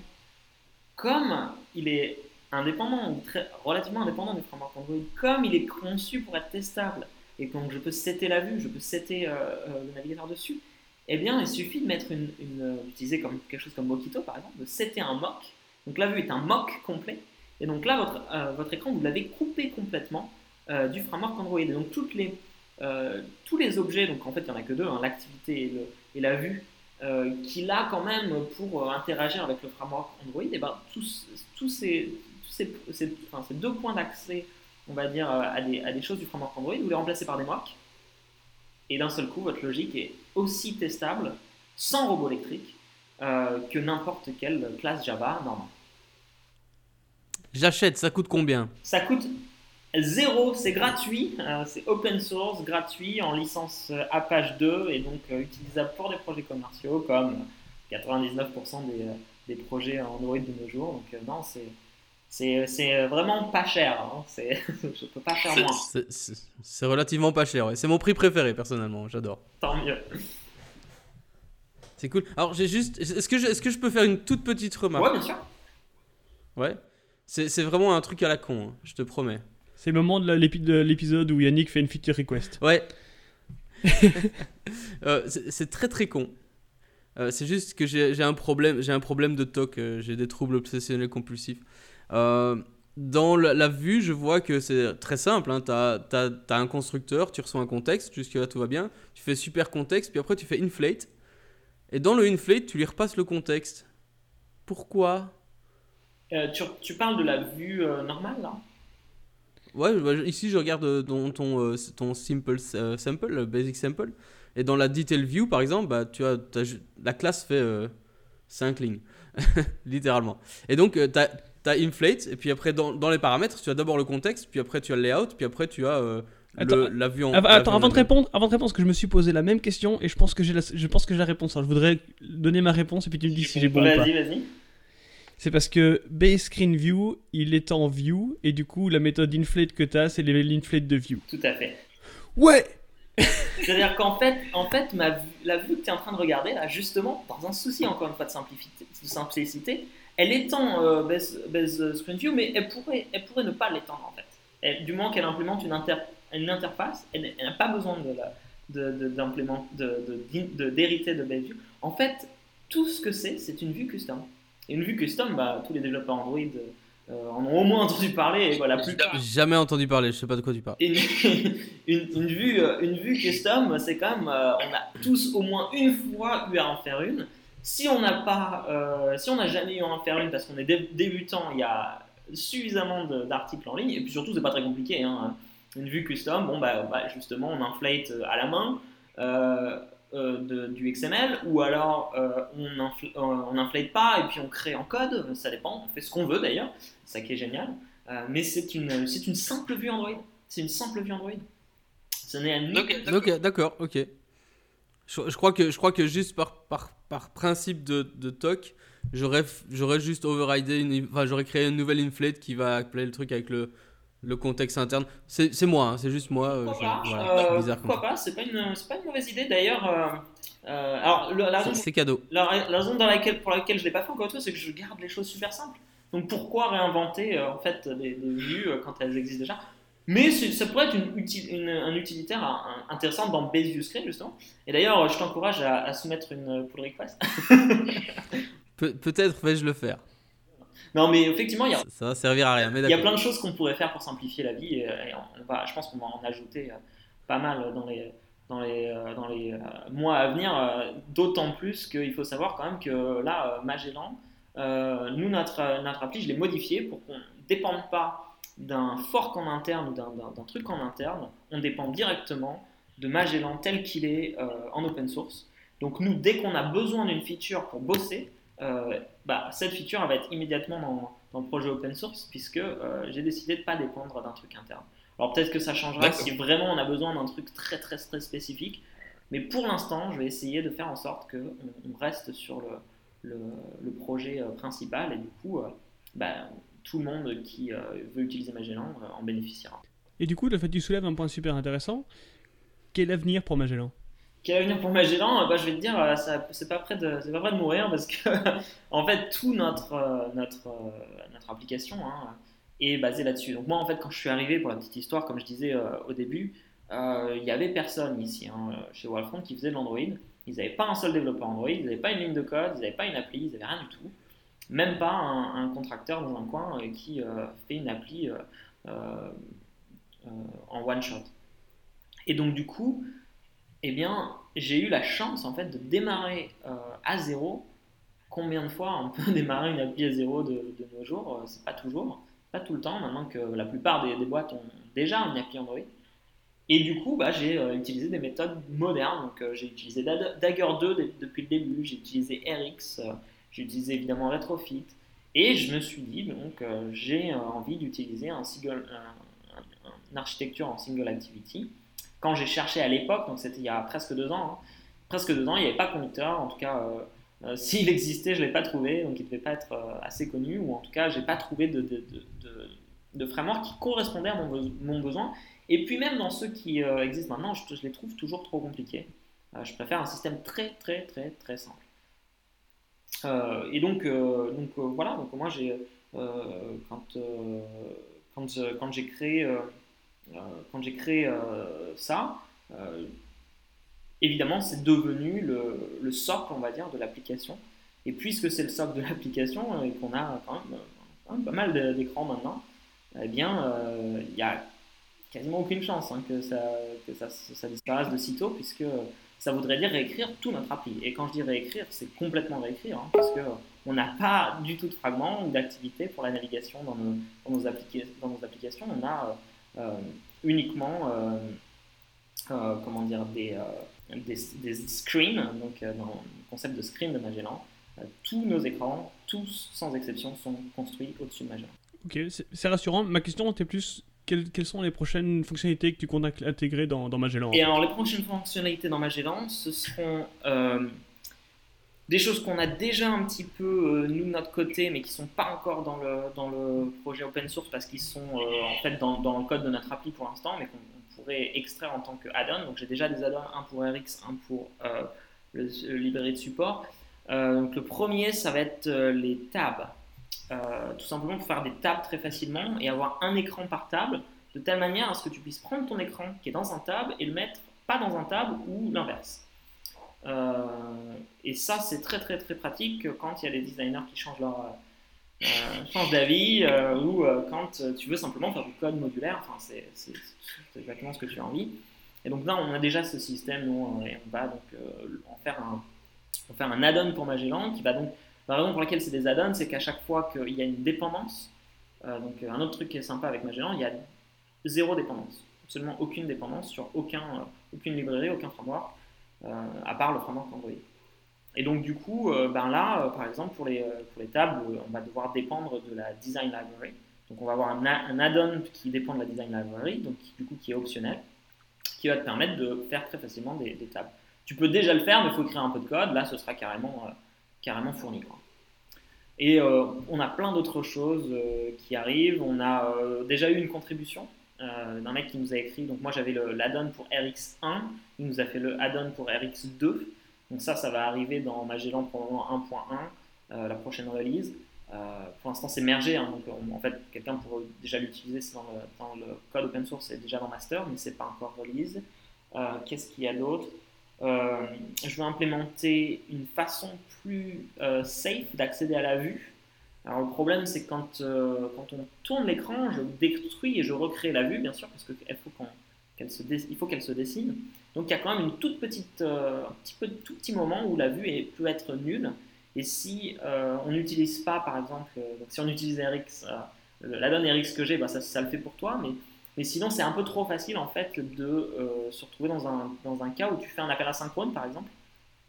comme il est indépendant ou relativement indépendant du framework Android, comme il est conçu pour être testable et donc je peux setter la vue, je peux setter euh, euh, le navigateur dessus, eh bien il suffit de mettre une, une d'utiliser comme quelque chose comme Mockito par exemple, de setter un mock. Donc la vue est un mock complet et donc là votre, euh, votre écran vous l'avez coupé complètement du framework Android. Et donc les, tous les objets, donc en fait il n'y en a que deux, hein, l'activité et, la vue, qu'il a quand même pour interagir avec le framework Android, et ben, tous, tous, ces, ces, ces, deux points d'accès, on va dire, à des, à des, choses du framework Android, vous les remplacez par des mocks, et d'un seul coup, votre logique est aussi testable, sans robot électrique, que n'importe quelle classe Java normale. J'achète, ça coûte combien? Ça coûte zéro, c'est gratuit, euh, c'est open source, gratuit, en licence euh, Apache 2 et donc euh, utilisable pour des projets commerciaux comme 99% des, des, projets Android de nos jours. Donc non, c'est c'est vraiment pas cher. Hein. *laughs* je peux pas faire moins. C'est relativement pas cher. C'est mon prix préféré personnellement. J'adore. Tant mieux. C'est cool. Alors j'ai juste, est-ce que je, est-ce que je peux faire une toute petite remarque? Ouais, bien sûr. Ouais. C'est vraiment un truc à la con, hein, je te promets. C'est le moment de l'épisode où Yannick fait une feature request. Ouais. *laughs* Euh, c'est très très con. Euh, c'est juste que j'ai un problème, j'ai un problème de TOC, euh, j'ai des troubles obsessionnels compulsifs. Dans la, vue, je vois que c'est très simple. Hein. Tu as, un constructeur, tu reçois un contexte, jusque-là tout va bien. Tu fais super contexte, puis après tu fais inflate. Et dans le inflate, tu lui repasses le contexte. Pourquoi? Euh, tu, parles de la vue euh, normale là Ouais, bah, ici je regarde euh, ton, ton, ton simple sample, basic sample. Et dans la detail view par exemple, bah, tu as, la classe fait 5 lignes, *laughs* littéralement. Et donc tu as, inflate, et puis après dans, dans, les paramètres, tu as d'abord le contexte, puis après tu as le layout, puis après tu as la vue en. Attends, avant, de répondre, avant de répondre, parce que je me suis posé la même question et je pense que j'ai la, je pense que j'ai la réponse. je voudrais donner ma réponse et puis tu me dis si j'ai bon ou pas. Vas-y, vas-y. C'est parce que base screen view, il est en view, et du coup, la méthode inflate que tu as, c'est l'inflate de view. Tout à fait. Ouais *laughs* C'est-à-dire qu'en fait, en fait ma, la vue que tu es en train de regarder, là, justement, dans un souci encore une fois de, simplicité, elle étend euh, base, screen view, mais elle pourrait, elle pourrait ne pas l'étendre en fait. du moment qu'elle implémente une, une interface, elle, n'a pas besoin de d'hériter de, de, base view. En fait, tout ce que c'est, c'est une vue custom. Et une vue custom, bah, tous les développeurs Android euh, en ont au moins entendu parler. Et voilà, plus Jamais entendu parler, je sais pas de quoi tu parles. Une, *laughs* une, vue, euh, une vue custom, c'est quand même, euh, on a tous au moins une fois eu à en faire une. Si on n'a pas, si on n'a jamais eu à en faire une parce qu'on est débutant, il y a suffisamment d'articles en ligne et puis surtout c'est pas très compliqué. Hein. Une vue custom, bon bah, bah, justement on inflate à la main. Euh, du XML ou alors euh, on, n'inflate euh, pas et puis on crée en code, ça dépend, on fait ce qu'on veut d'ailleurs, ça qui est génial. mais c'est une, c'est une simple vue Android. C'est une simple vue Android. Ce n'est Ok, d'accord, ok. Je, crois que, je crois que juste par, par, par principe de, de TOC, j'aurais, j'aurais juste overridé, une, enfin j'aurais créé une nouvelle inflate qui va appeler le truc avec le, le contexte interne. C'est moi, hein, c'est juste moi. Euh, pourquoi pas, euh, pourquoi pas C'est pas, une, pas une mauvaise idée d'ailleurs. Euh, alors, la c'est cadeau. La, raison dans laquelle, pour laquelle je l'ai pas fait encore une fois, c'est que je garde les choses super simples. Donc pourquoi réinventer en fait des, vues quand elles existent déjà mais ça pourrait être une, une, un utilitaire intéressant dans Base View Screen justement. Et d'ailleurs, je t'encourage à, soumettre une pull request. *laughs* Peut-être vais-je le faire. Non, mais effectivement, il y a, ça va servir à rien. il y a plein de choses qu'on pourrait faire pour simplifier la vie. Et, on va, je pense qu'on va en ajouter euh, pas mal dans les, dans les, euh, dans les euh, mois à venir. D'autant plus qu'il faut savoir quand même que là, Magellan, nous, notre, notre appli, je l'ai modifié pour qu'on ne dépende pas d'un fork en interne ou d'un truc en interne. On dépend directement de Magellan tel qu'il est en open source. Donc nous, dès qu'on a besoin d'une feature pour bosser, euh, bah, cette feature va être immédiatement dans, dans, le projet open source puisque euh, j'ai décidé de ne pas dépendre d'un truc interne. Alors peut-être que ça changera si vraiment on a besoin d'un truc très très très spécifique, mais pour l'instant je vais essayer de faire en sorte qu'on on reste sur le, le, projet euh, principal et du coup bah, tout le monde qui veut utiliser Magellan en bénéficiera. Et du coup, le fait que tu soulèves un point super intéressant, quel avenir pour Magellan? Quel avenir pour Magellan? Bah, Je vais te dire, euh, c'est pas, près de, pas près de mourir parce que, *laughs* en fait, tout notre, euh, notre, euh, notre application hein, est basé là-dessus. Donc, moi, en fait, quand je suis arrivé, pour la petite histoire, comme je disais au début, il y avait personne ici, hein, chez Wallfront, qui faisait de l'Android. Ils n'avaient pas un seul développeur Android, ils n'avaient pas une ligne de code, ils n'avaient pas une appli, ils n'avaient rien du tout. Même pas un, contracteur dans un coin qui fait une appli en one shot. Et donc, du coup, eh bien, j'ai eu la chance en fait de démarrer à zéro. Combien de fois on peut *laughs* démarrer une appli à zéro de, de nos jours C'est pas toujours, pas tout le temps. Maintenant que la plupart des, boîtes ont déjà une appli Android. Et du coup, bah, j'ai euh, utilisé des méthodes modernes. Donc, euh, j'ai utilisé Dagger 2 depuis le début, j'ai utilisé RX, euh, j'ai utilisé évidemment Retrofit. Et je me suis dit, donc, j'ai envie d'utiliser un single, une architecture en single activity. Quand j'ai cherché à l'époque, donc c'était il y a presque deux ans, hein, presque deux ans, il n'y avait pas conducteur. En tout cas, *laughs* s'il existait, je ne l'ai pas trouvé, donc il ne devait pas être assez connu, ou en tout cas, je n'ai pas trouvé de, framework qui correspondait à mon, besoin. Et puis même dans ceux qui euh, existent maintenant, je, les trouve toujours trop compliqués. Euh, je préfère un système très très très très simple. Euh, et donc, donc voilà, donc moi j'ai quand, quand, j'ai créé quand j'ai créé ça, évidemment c'est devenu le, le, socle on va dire de l'application. Et puisque c'est le socle de l'application et qu'on a quand même, pas mal d'écrans maintenant, eh bien il y a quasiment aucune chance hein, que, ça, que ça, disparaisse de sitôt, puisque ça voudrait dire réécrire tout notre appli. Et quand je dis réécrire, c'est complètement réécrire, hein, parce qu'on n'a pas du tout de fragments ou d'activités pour la navigation dans nos, dans nos, dans nos applications. On a euh, uniquement euh, euh, comment dire, des, des, des, screens, donc dans le concept de screen de Magellan. tous nos écrans, tous sans exception, sont construits au-dessus de Magellan. Ok, c'est rassurant. Ma question était plus quelles, sont les prochaines fonctionnalités que tu comptes intégrer dans, dans Magellan Et alors, les prochaines fonctionnalités dans Magellan, ce seront euh, des choses qu'on a déjà un petit peu, euh, nous, de notre côté, mais qui ne sont pas encore dans le, dans le projet open source parce qu'ils sont euh, en fait dans, dans, le code de notre appli pour l'instant, mais qu'on pourrait extraire en tant que add-on. Donc, j'ai déjà des add-ons, un pour RX, un pour le, le, librairie de support. donc, le premier, ça va être les tabs. Euh, tout simplement pour faire des tables très facilement et avoir un écran par table de telle manière à ce que tu puisses prendre ton écran qui est dans un tab et le mettre pas dans un tab ou l'inverse. Euh, et ça, c'est très très très pratique quand il y a des designers qui changent leur euh, changent d'avis ou quand tu veux simplement faire du code modulaire. Enfin, c'est exactement ce que tu as envie. Et donc là, on a déjà ce système où on, va donc en faire un, en faire un add-on pour Magellan qui va donc la raison pour laquelle c'est des add-ons, c'est qu'à chaque fois qu'il y a une dépendance, euh, donc un autre truc qui est sympa avec Magellan, il y a zéro dépendance, absolument aucune dépendance sur aucun, euh, aucune librairie, aucun framework, euh, à part le framework Android. Et donc du coup, ben là, par exemple, pour les, pour les tables, on va devoir dépendre de la design library. Donc on va avoir un, add-on qui dépend de la design library, donc du coup qui est optionnel, qui va te permettre de faire très facilement des, des tables. Tu peux déjà le faire, mais il faut écrire un peu de code. Là, ce sera carrément, carrément fourni. Quoi. Et euh, on a plein d'autres choses euh, qui arrivent. On a euh, déjà eu une contribution d'un mec qui nous a écrit. Donc moi j'avais l'add-on pour RX1, il nous a fait le add-on pour RX2. Donc ça, ça va arriver dans Magellan probablement 1.1, la prochaine release. pour l'instant, c'est mergé, hein, donc en fait, quelqu'un pourrait déjà l'utiliser, dans, dans, le code open source, c'est déjà dans master, mais c'est pas encore release. Qu'est-ce qu'il y a d'autre? Euh, je veux implémenter une façon plus euh, safe d'accéder à la vue. Alors le problème c'est quand, euh, quand on tourne l'écran, je détruis et je recrée la vue, bien sûr, parce qu'il faut qu'elle se, se dessine. Donc il y a quand même une toute petite, un petit peu, tout petit moment où la vue peut être nulle. Et si on n'utilise pas, par exemple, si on utilise RX, la donne RX que j'ai, bah ça, ça, le fait pour toi, mais mais sinon, c'est un peu trop facile en fait de euh, se retrouver dans un, dans un cas où tu fais un appel asynchrone par exemple,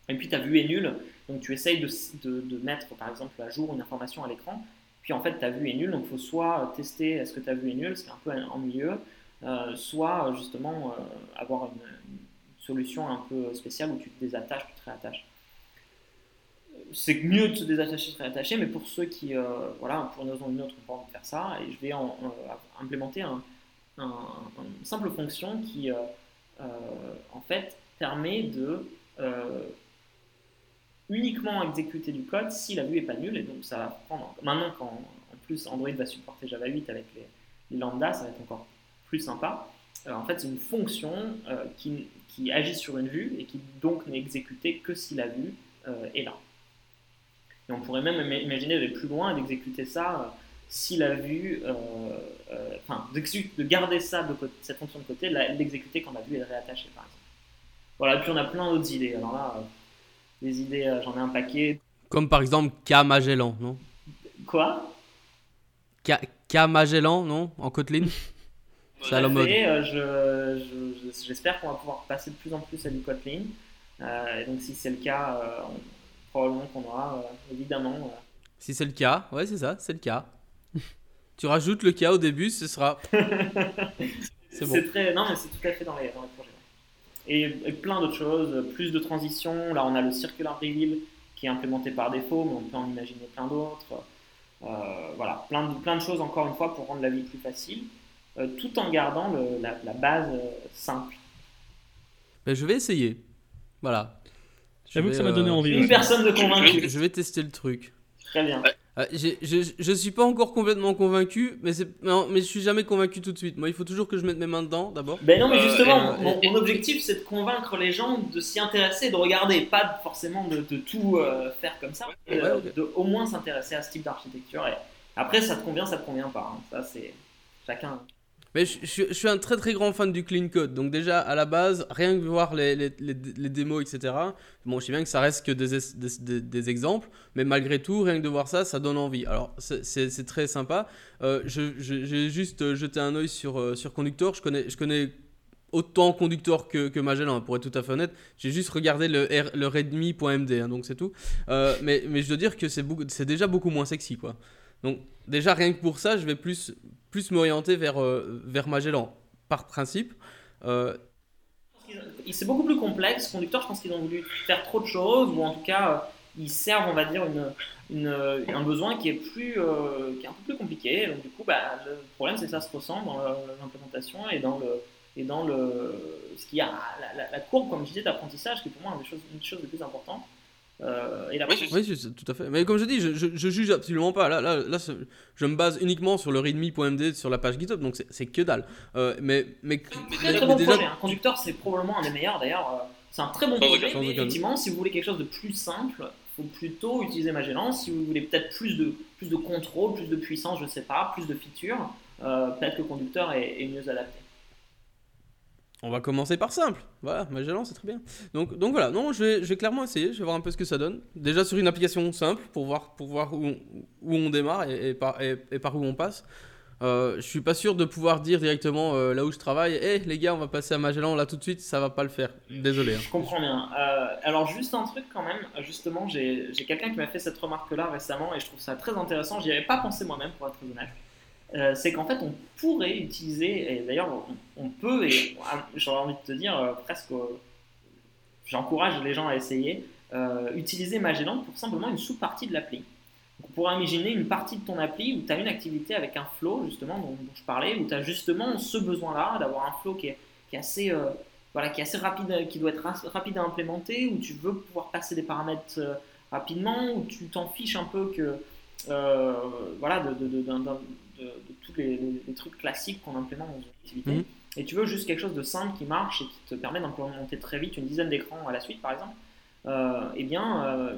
et puis ta vue est nulle, donc tu essayes de, de, mettre par exemple à jour une information à l'écran, puis en fait ta vue est nulle, donc il faut soit tester est-ce que ta vue est nulle, ce qui est un peu ennuyeux, euh, soit justement euh, avoir une, solution un peu spéciale où tu te désattaches, tu te réattaches. C'est mieux de se désattacher, de se réattacher, mais pour ceux qui, voilà, pour une raison ou une autre, ont pas faire ça, et je vais en, implémenter un, une simple fonction qui, euh, euh, en fait, permet de euh, uniquement exécuter du code si la vue est pas nulle. Et donc, ça va prendre. Maintenant, quand plus Android va supporter Java 8 avec les, les lambdas, ça va être encore plus sympa. en fait, c'est une fonction qui, qui, agit sur une vue et qui donc n'est exécutée que si la vue est là. Et on pourrait même imaginer d'aller plus loin et d'exécuter ça si la vue, euh, euh, enfin, de garder ça de cette fonction de côté, l'exécuter quand la vue est réattachée, par exemple. Voilà, puis on a plein d'autres idées. Alors là, des idées, j'en ai un paquet. Comme par exemple K Magellan, non? Quoi? K, Magellan, non? En Kotlin? *laughs* C'est à la mode. J'espère je, qu'on va pouvoir passer de plus en plus à du Kotlin. et donc si c'est le cas, probablement qu'on aura, évidemment. Si c'est le cas, ouais, c'est ça, c'est le cas. Tu rajoutes le cas au début, ce sera. *laughs* c'est bon. très. Non, mais c'est tout à fait dans les, dans les projets. Et, plein d'autres choses, plus de transitions. Là, on a le circular reveal qui est implémenté par défaut, mais on peut en imaginer plein d'autres. Euh, voilà, plein de, plein de choses encore une fois pour rendre la vie plus facile, euh, tout en gardant le, la, la, base euh, simple. Ben, je vais essayer. Voilà. J'avoue que ça m'a donné envie. Une personne de convaincue. Je vais tester le truc. Très bien. Euh, je, je suis pas encore complètement convaincu, mais, non, mais je suis jamais convaincu tout de suite. Moi, il faut toujours que je mette mes mains dedans d'abord. Ben non, mais euh, justement, mon, objectif c'est de convaincre les gens de s'y intéresser, de regarder, pas forcément de, tout euh, faire comme ça, de au moins s'intéresser à ce type d'architecture. Et après, ça te convient, ça te convient pas. Hein. Ça, c'est chacun. Mais je, suis un très très grand fan du clean code. Donc déjà à la base, rien que voir les, les, les, démos, etc. Bon, je sais bien que ça reste que des, des, exemples, mais malgré tout, rien que de voir ça, ça donne envie. Alors c'est très sympa. Euh, J'ai juste jeté un oeil sur, euh, sur Conductor. Je connais, je connais autant Conductor que, que Magellan, pour être tout à fait honnête. J'ai juste regardé le, le redmi.md, hein, donc c'est tout. Euh, mais, mais je dois dire que c'est déjà beaucoup moins sexy, quoi. Donc déjà rien que pour ça, je vais plus plus m'orienter vers, euh, vers Magellan, par principe. Euh, c'est beaucoup plus complexe. Conducteur, je pense qu'ils ont voulu faire trop de choses, ou en tout cas, euh, ils servent, on va dire, une, un besoin qui est, plus, qui est un peu plus compliqué. Donc, du coup, bah, le problème, c'est que ça se ressent dans l'implémentation et dans le, et dans le, ce qu'il y a, la, courbe, comme je disais, d'apprentissage, qui est pour moi une des une des choses les plus importantes. Euh, oui, tout à fait. Mais comme je dis, je, je, juge absolument pas. Là, là, là, je me base uniquement sur le readme.md sur la page GitHub, donc c'est que dalle. Euh, mais, mais, très, très bon projet. Un conducteur, c'est probablement un des meilleurs d'ailleurs. Euh, c'est un très bon projet. Mais effectivement, si vous voulez quelque chose de plus simple, il faut plutôt utiliser Magellan. Si vous voulez peut-être plus de, plus de contrôle, plus de puissance, je sais pas, plus de features, peut-être que le conducteur est, est mieux adapté. On va commencer par simple. Voilà, Magellan, c'est très bien. Donc, voilà, non, je vais, clairement essayer, je vais voir un peu ce que ça donne. Déjà sur une application simple pour voir, pour voir où, on, démarre et, par, où on passe. Euh, je suis pas sûr de pouvoir dire directement euh, là où je travaille, hé les gars, on va passer à Magellan là tout de suite, ça va pas le faire. Désolé. Hein. Je comprends bien. Euh, alors juste un truc quand même, justement, j'ai quelqu'un qui m'a fait cette remarque-là récemment et je trouve ça très intéressant. J'y avais pas pensé moi-même pour être honnête. Euh, c'est qu'en fait, on pourrait utiliser, et d'ailleurs, on, peut, et j'aurais envie de te dire, euh, presque, euh, j'encourage les gens à essayer, utiliser Magellan pour simplement une sous-partie de l'appli. On pourrait imaginer une partie de ton appli où tu as une activité avec un flow, justement, dont, je parlais, où tu as justement ce besoin-là d'avoir un flow qui est, assez. voilà, qui est assez rapide, qui doit être rapide à implémenter, où tu veux pouvoir passer des paramètres rapidement, où tu t'en fiches un peu que, voilà, de, de, tous les, trucs classiques qu'on implémente dans une activité. Mhm. Et tu veux juste quelque chose de simple qui marche et qui te permet d'implémenter très vite une dizaine d'écrans à la suite, par exemple. Euh, eh bien, euh,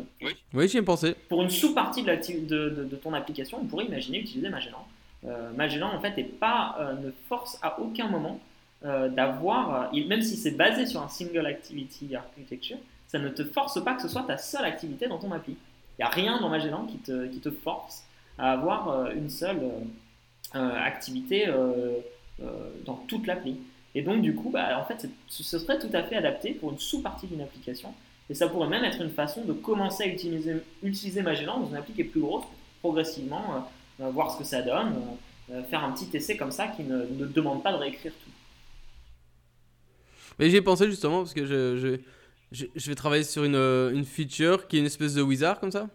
oui, j'y ai pensé. Pour une sous-partie de, de, de, ton application, on pourrait imaginer utiliser Magellan. Euh, Magellan, en fait, est pas, euh, ne force à aucun moment d'avoir, même si c'est basé sur un single activity architecture, ça ne te force pas que ce soit ta seule activité dans ton appli. Il n'y a rien dans Magellan qui te, qui te force à avoir une seule euh, activité euh, euh, dans toute l'appli. Et donc, du coup, bah, en fait, ce serait tout à fait adapté pour une sous-partie d'une application. Et ça pourrait même être une façon de commencer à utiliser, utiliser Magellan dans une appli qui est plus grosse, progressivement, voir ce que ça donne, faire un petit essai comme ça qui ne, ne demande pas de réécrire tout. Mais j'y ai pensé justement parce que je, je, je, vais travailler sur une, une, feature qui est une espèce de wizard comme ça.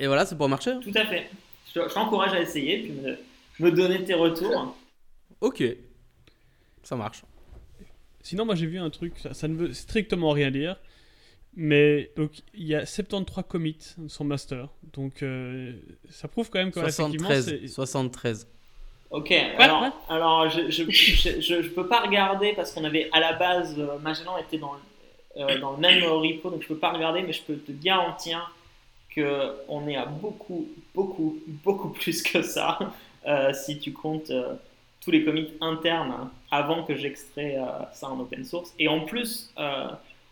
Et voilà, ça pourrait marcher. Tout à fait je t'encourage à essayer, puis me, me donner tes retours. Ok, ça marche. Sinon, moi j'ai vu un truc, ça, ne veut strictement rien dire, mais donc il y a 73 commits sur master, donc euh, ça prouve quand même que 73, 73. Ok, alors, alors je, je, je, peux pas regarder parce qu'on avait à la base, euh, Magellan était dans, euh, dans le même repo, donc je peux pas regarder, mais je peux te garantir qu'on est à beaucoup, beaucoup, beaucoup plus que ça euh, si tu comptes euh, tous les commits internes avant que j'extrais ça en open source. Et en plus,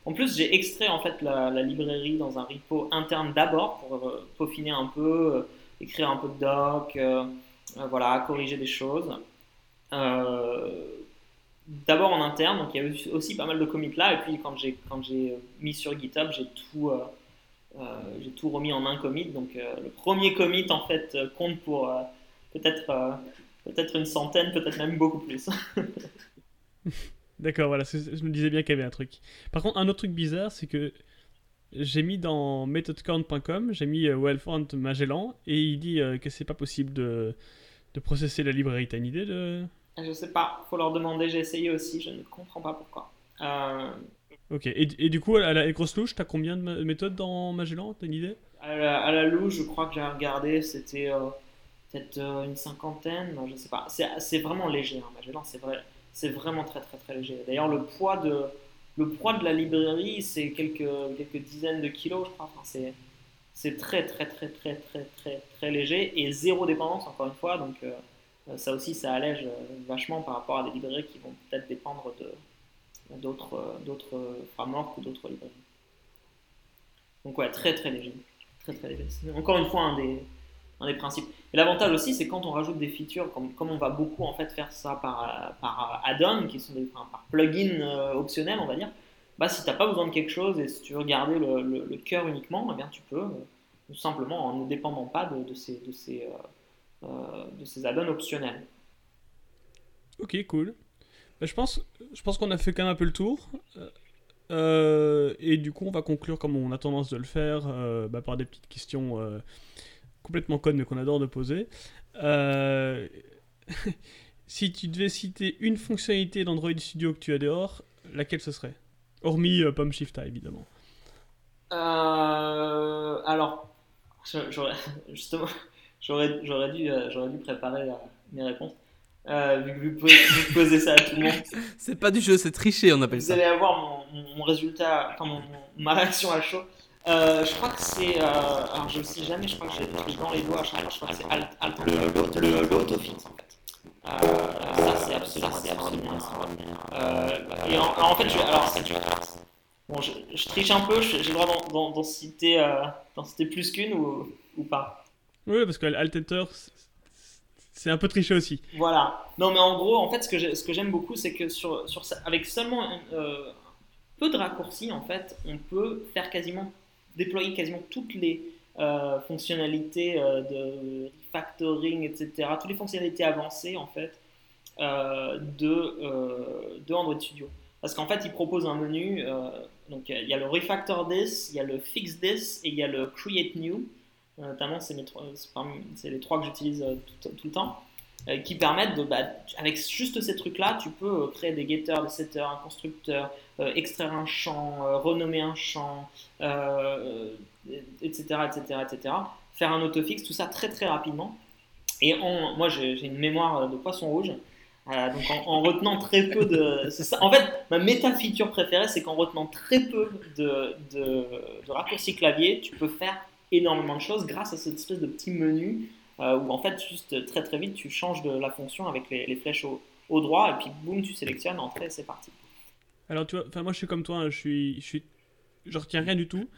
en plus j'ai extrait en fait la, librairie dans un repo interne d'abord pour peaufiner un peu, écrire un peu de doc, voilà, corriger des choses. d'abord en interne, donc il y a aussi pas mal de commits là, et puis quand j'ai mis sur GitHub, j'ai tout euh, j'ai tout remis en un commit. Donc euh, le premier commit en fait euh, compte pour peut-être peut-être une centaine, peut-être même beaucoup plus. *laughs* D'accord, voilà, je me disais bien qu'il y avait un truc. Par contre, un autre truc bizarre, c'est que j'ai mis dans methodcount.com, j'ai mis Wellfront Magellan, et il dit que c'est pas possible de, de processer la librairie. T'as une idée de... Je sais pas, faut leur demander, j'ai essayé aussi, je ne comprends pas pourquoi. Ok, et, du coup, à la grosse louche, t'as combien de méthodes dans Magellan? T'as une idée? À la, louche, je crois que j'ai regardé, c'était euh, peut-être euh, une cinquantaine, je sais pas. C'est vraiment léger, hein, Magellan, c'est vrai, c'est vraiment très très très léger. D'ailleurs, le poids de le poids de la librairie, c'est quelques dizaines de kilos, je crois. C'est très très très très très très très léger et zéro dépendance encore une fois, donc euh, ça aussi ça allège vachement par rapport à des librairies qui vont peut-être dépendre de d'autres d'autres frameworks ou d'autres librairies. Donc ouais, très très léger. Très très léger. Encore une fois un des, un des principes. Et l'avantage aussi, c'est quand on rajoute des features, comme, comme on va beaucoup en fait faire ça par, par add-on, qui sont des par plugins euh, optionnels, on va dire, bah, si tu n'as pas besoin de quelque chose et si tu veux garder le, le, cœur uniquement, eh bien, tu peux, euh, tout simplement en ne dépendant pas de, ces, de ces, euh, de ces add-ons optionnels. Ok, cool. Je pense, je pense qu'on a fait quand même un peu le tour. Euh, et du coup, on va conclure comme on a tendance de le faire, euh, bah, par des petites questions euh, complètement connes mais qu'on adore de poser. *laughs* si tu devais citer une fonctionnalité d'Android Studio que tu as dehors, laquelle ce serait? Hormis Pom Shifta, évidemment. alors, *laughs* justement, *laughs* j'aurais dû préparer mes réponses. Euh, vu, que vous, posez ça à tout le monde. *laughs* C'est pas du jeu, c'est tricher, on appelle ça. Vous allez avoir mon, résultat, enfin mon, ma réaction à chaud. Euh, je crois que c'est. Euh, alors je ne sais jamais, je crois que j'ai dans les doigts à chaque fois, je crois que c'est alt, alt, le, l'autofix en fait. Euh, ça c'est absolument, absolument euh, et en, en, fait, je, alors, bon, je, je, triche un peu, j'ai le droit d'en citer, citer plus qu'une ou, ou pas? Oui, parce que Alt Enter, c'est un peu triché aussi. Voilà. Non, mais en gros, en fait, ce que j'aime beaucoup, c'est que sur, avec seulement euh, peu de raccourcis, en fait, on peut faire quasiment, déployer quasiment toutes les euh, fonctionnalités euh, de refactoring, etc., toutes les fonctionnalités avancées, en fait, de, de Android Studio. Parce qu'en fait, il propose un menu, donc il y a le refactor this, il y a le fix this et il y a le create new. Euh, notamment c'est les trois que j'utilise euh, tout, le temps, euh, qui permettent de, bah, avec juste ces trucs-là, tu peux créer des getters, des setters, un constructeur, extraire un champ, renommer un champ, etc., etc., etc. Faire un autofix, tout ça très très rapidement. Et moi, j'ai une mémoire de poisson rouge. donc en, retenant très peu de... En fait, ma méta-feature préférée, c'est qu'en retenant très peu de raccourcis clavier, tu peux faire énormément de choses grâce à cette espèce de petit menu euh, où en fait juste très très vite tu changes de la fonction avec les, flèches au, droit et puis boum tu sélectionnes entrée c'est parti. Alors tu vois, moi je suis comme toi, hein, je suis, je retiens rien du tout.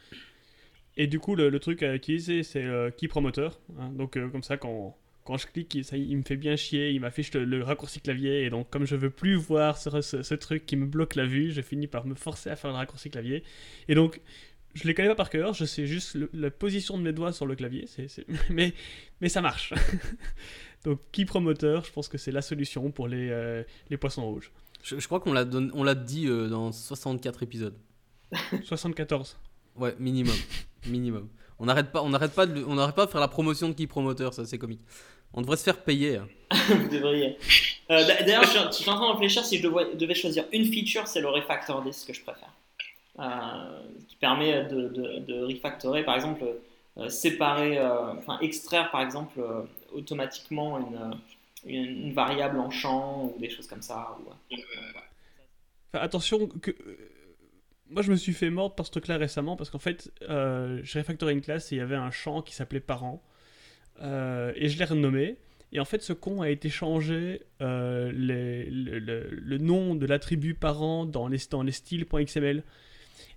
Et du coup le, truc à utiliser c'est euh, key promoteur. Hein. donc euh, comme ça quand quand je clique, ça, il me fait bien chier, il m'affiche le, raccourci clavier, et donc comme je veux plus voir ce, ce, truc qui me bloque la vue, je finis par me forcer à faire le raccourci clavier. Et donc, je les connais pas par cœur, je sais juste la position de mes doigts sur le clavier, *laughs* Mais, mais ça marche. *laughs* Donc, key promoteur, je pense que c'est la solution pour les, euh, les poissons rouges. Je, crois qu'on l'a, on l'a dit euh, dans 64 épisodes. *laughs* 74 Ouais, minimum. minimum. On n'arrête pas, on pas, de, on pas de faire la promotion de key promoteur, ça c'est comique. On devrait se faire payer. Hein. Vous devriez. Euh, d'ailleurs, je, suis en train de réfléchir si je devais, choisir une feature, c'est le refactor disk que je préfère. Euh, qui permet de, de, refactorer, par exemple, euh, séparer, euh, enfin extraire par exemple automatiquement une, une, variable en champ ou des choses comme ça. attention que moi je me suis fait mordre par ce truc là récemment parce qu'en fait j'ai refactoré une classe et il y avait un champ qui s'appelait parent et je l'ai renommé Et en fait, ce con a été changé euh, les- le, le- le nom de l'attribut parent dans les, dans les styles.xml.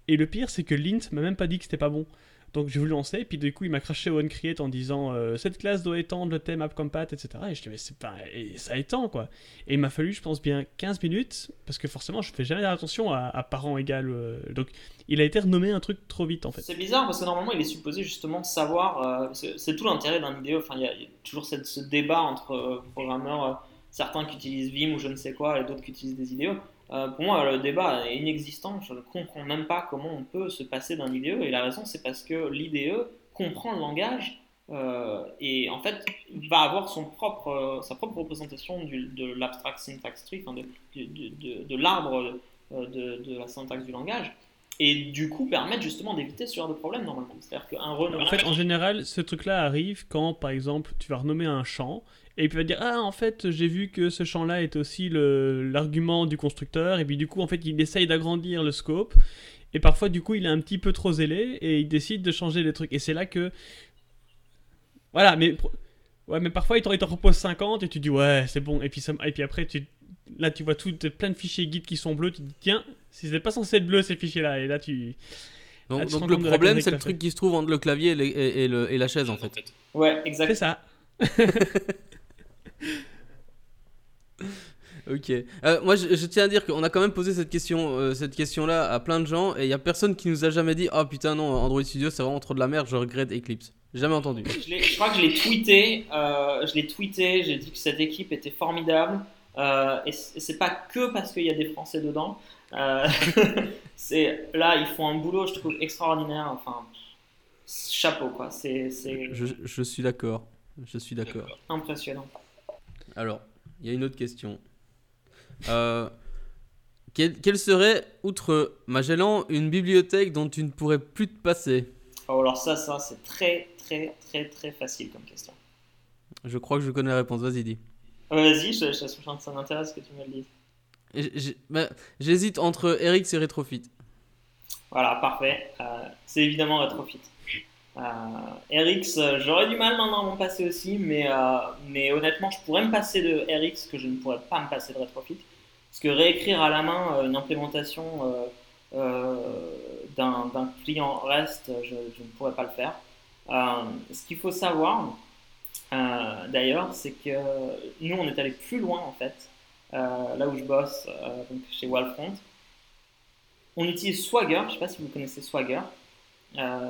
Et le pire, c'est que Lint m'a même pas dit que c'était pas bon. Donc j'ai voulu lancer, et puis du coup il m'a craché au onCreate en disant euh, cette classe doit étendre le thème AppCompat, etc. Et je dis mais c'est pas. Et ça étend quoi. Et il m'a fallu, je pense, bien 15 minutes, parce que forcément je fais jamais attention à, à parent égal. euh, donc il a été renommé un truc trop vite en fait. C'est bizarre parce que normalement il est supposé justement savoir, euh, c'est tout l'intérêt d'un IDE, enfin il y, a toujours cette- ce débat entre programmeurs, certains qui utilisent Vim ou je ne sais quoi et d'autres qui utilisent des IDE. Euh, pour moi le débat est inexistant, je ne comprends même pas comment on peut se passer d'un IDE et la raison c'est parce que l'IDE comprend le langage euh, et en fait va avoir son propre, euh, sa propre représentation de l'abstract syntax tree, de, l'arbre de la syntaxe du langage et du coup permettre justement d'éviter ce genre de problème normalement. C'est-à-dire qu'un. En fait, en général, ce truc-là arrive quand, par exemple, tu vas renommer un champ et puis il va dire ah en fait j'ai vu que ce champ-là est aussi le- l'argument du constructeur et puis du coup en fait il essaye d'agrandir le scope et parfois du coup il est un petit peu trop zélé et il décide de changer les trucs et c'est là que voilà mais ouais mais parfois il t'en propose 50 et tu dis ouais c'est bon et puis ça, et puis après tu là tu vois tout plein de fichiers guides qui sont bleus tu te dis tiens c'était pas censé être bleu ces fichiers là et là tu Donc, tu le problème, c'est le truc qui se trouve entre le clavier et, les- et- et le- et la chaise, en fait. Ouais, c'est exact. ça *laughs* Ok. Euh, moi, je, je tiens à dire qu'on a quand même posé cette question, euh, cette question-là à plein de gens, et il y a personne qui nous a jamais dit, oh putain non, Android Studio, c'est vraiment trop de la merde, je regrette Eclipse. Jamais entendu. Je crois que je l'ai tweeté. euh, je l'ai tweeté. J'ai dit que cette équipe était formidable. Euh, et c'est pas que parce qu'il y a des Français dedans. Euh, *laughs* c'est là, ils font un boulot, je trouve extraordinaire. Enfin, chapeau quoi. C'est c'est Je, je suis d'accord. Je suis d'accord. impressionnant. Alors, il y a une autre question. Euh, quelle, quelle serait, outre Magellan, une bibliothèque dont tu ne pourrais plus te passer? Oh, alors ça, ça, c'est très, très, très, très facile comme question. Je crois que je connais la réponse, vas-y dis. Euh, Vas-y, je, je, je- ça m'intéresse que tu me le dises. Bah, J'hésite entre Erix et Retrofit. Voilà, parfait. Euh, c'est évidemment Retrofit. Euh, RX, euh, j'aurais du mal maintenant à m'en passer aussi, mais, euh, mais honnêtement, je pourrais me passer de RX que je ne pourrais pas me passer de Retrofit. Parce que réécrire à la main une implémentation d'un client REST, je, je ne pourrais pas le faire. Ce qu'il faut savoir, euh, d'ailleurs, c'est que nous, on est allé plus loin en fait, euh, là où je bosse, euh, donc chez Wallfront. On utilise Swagger, je ne sais pas si vous connaissez Swagger.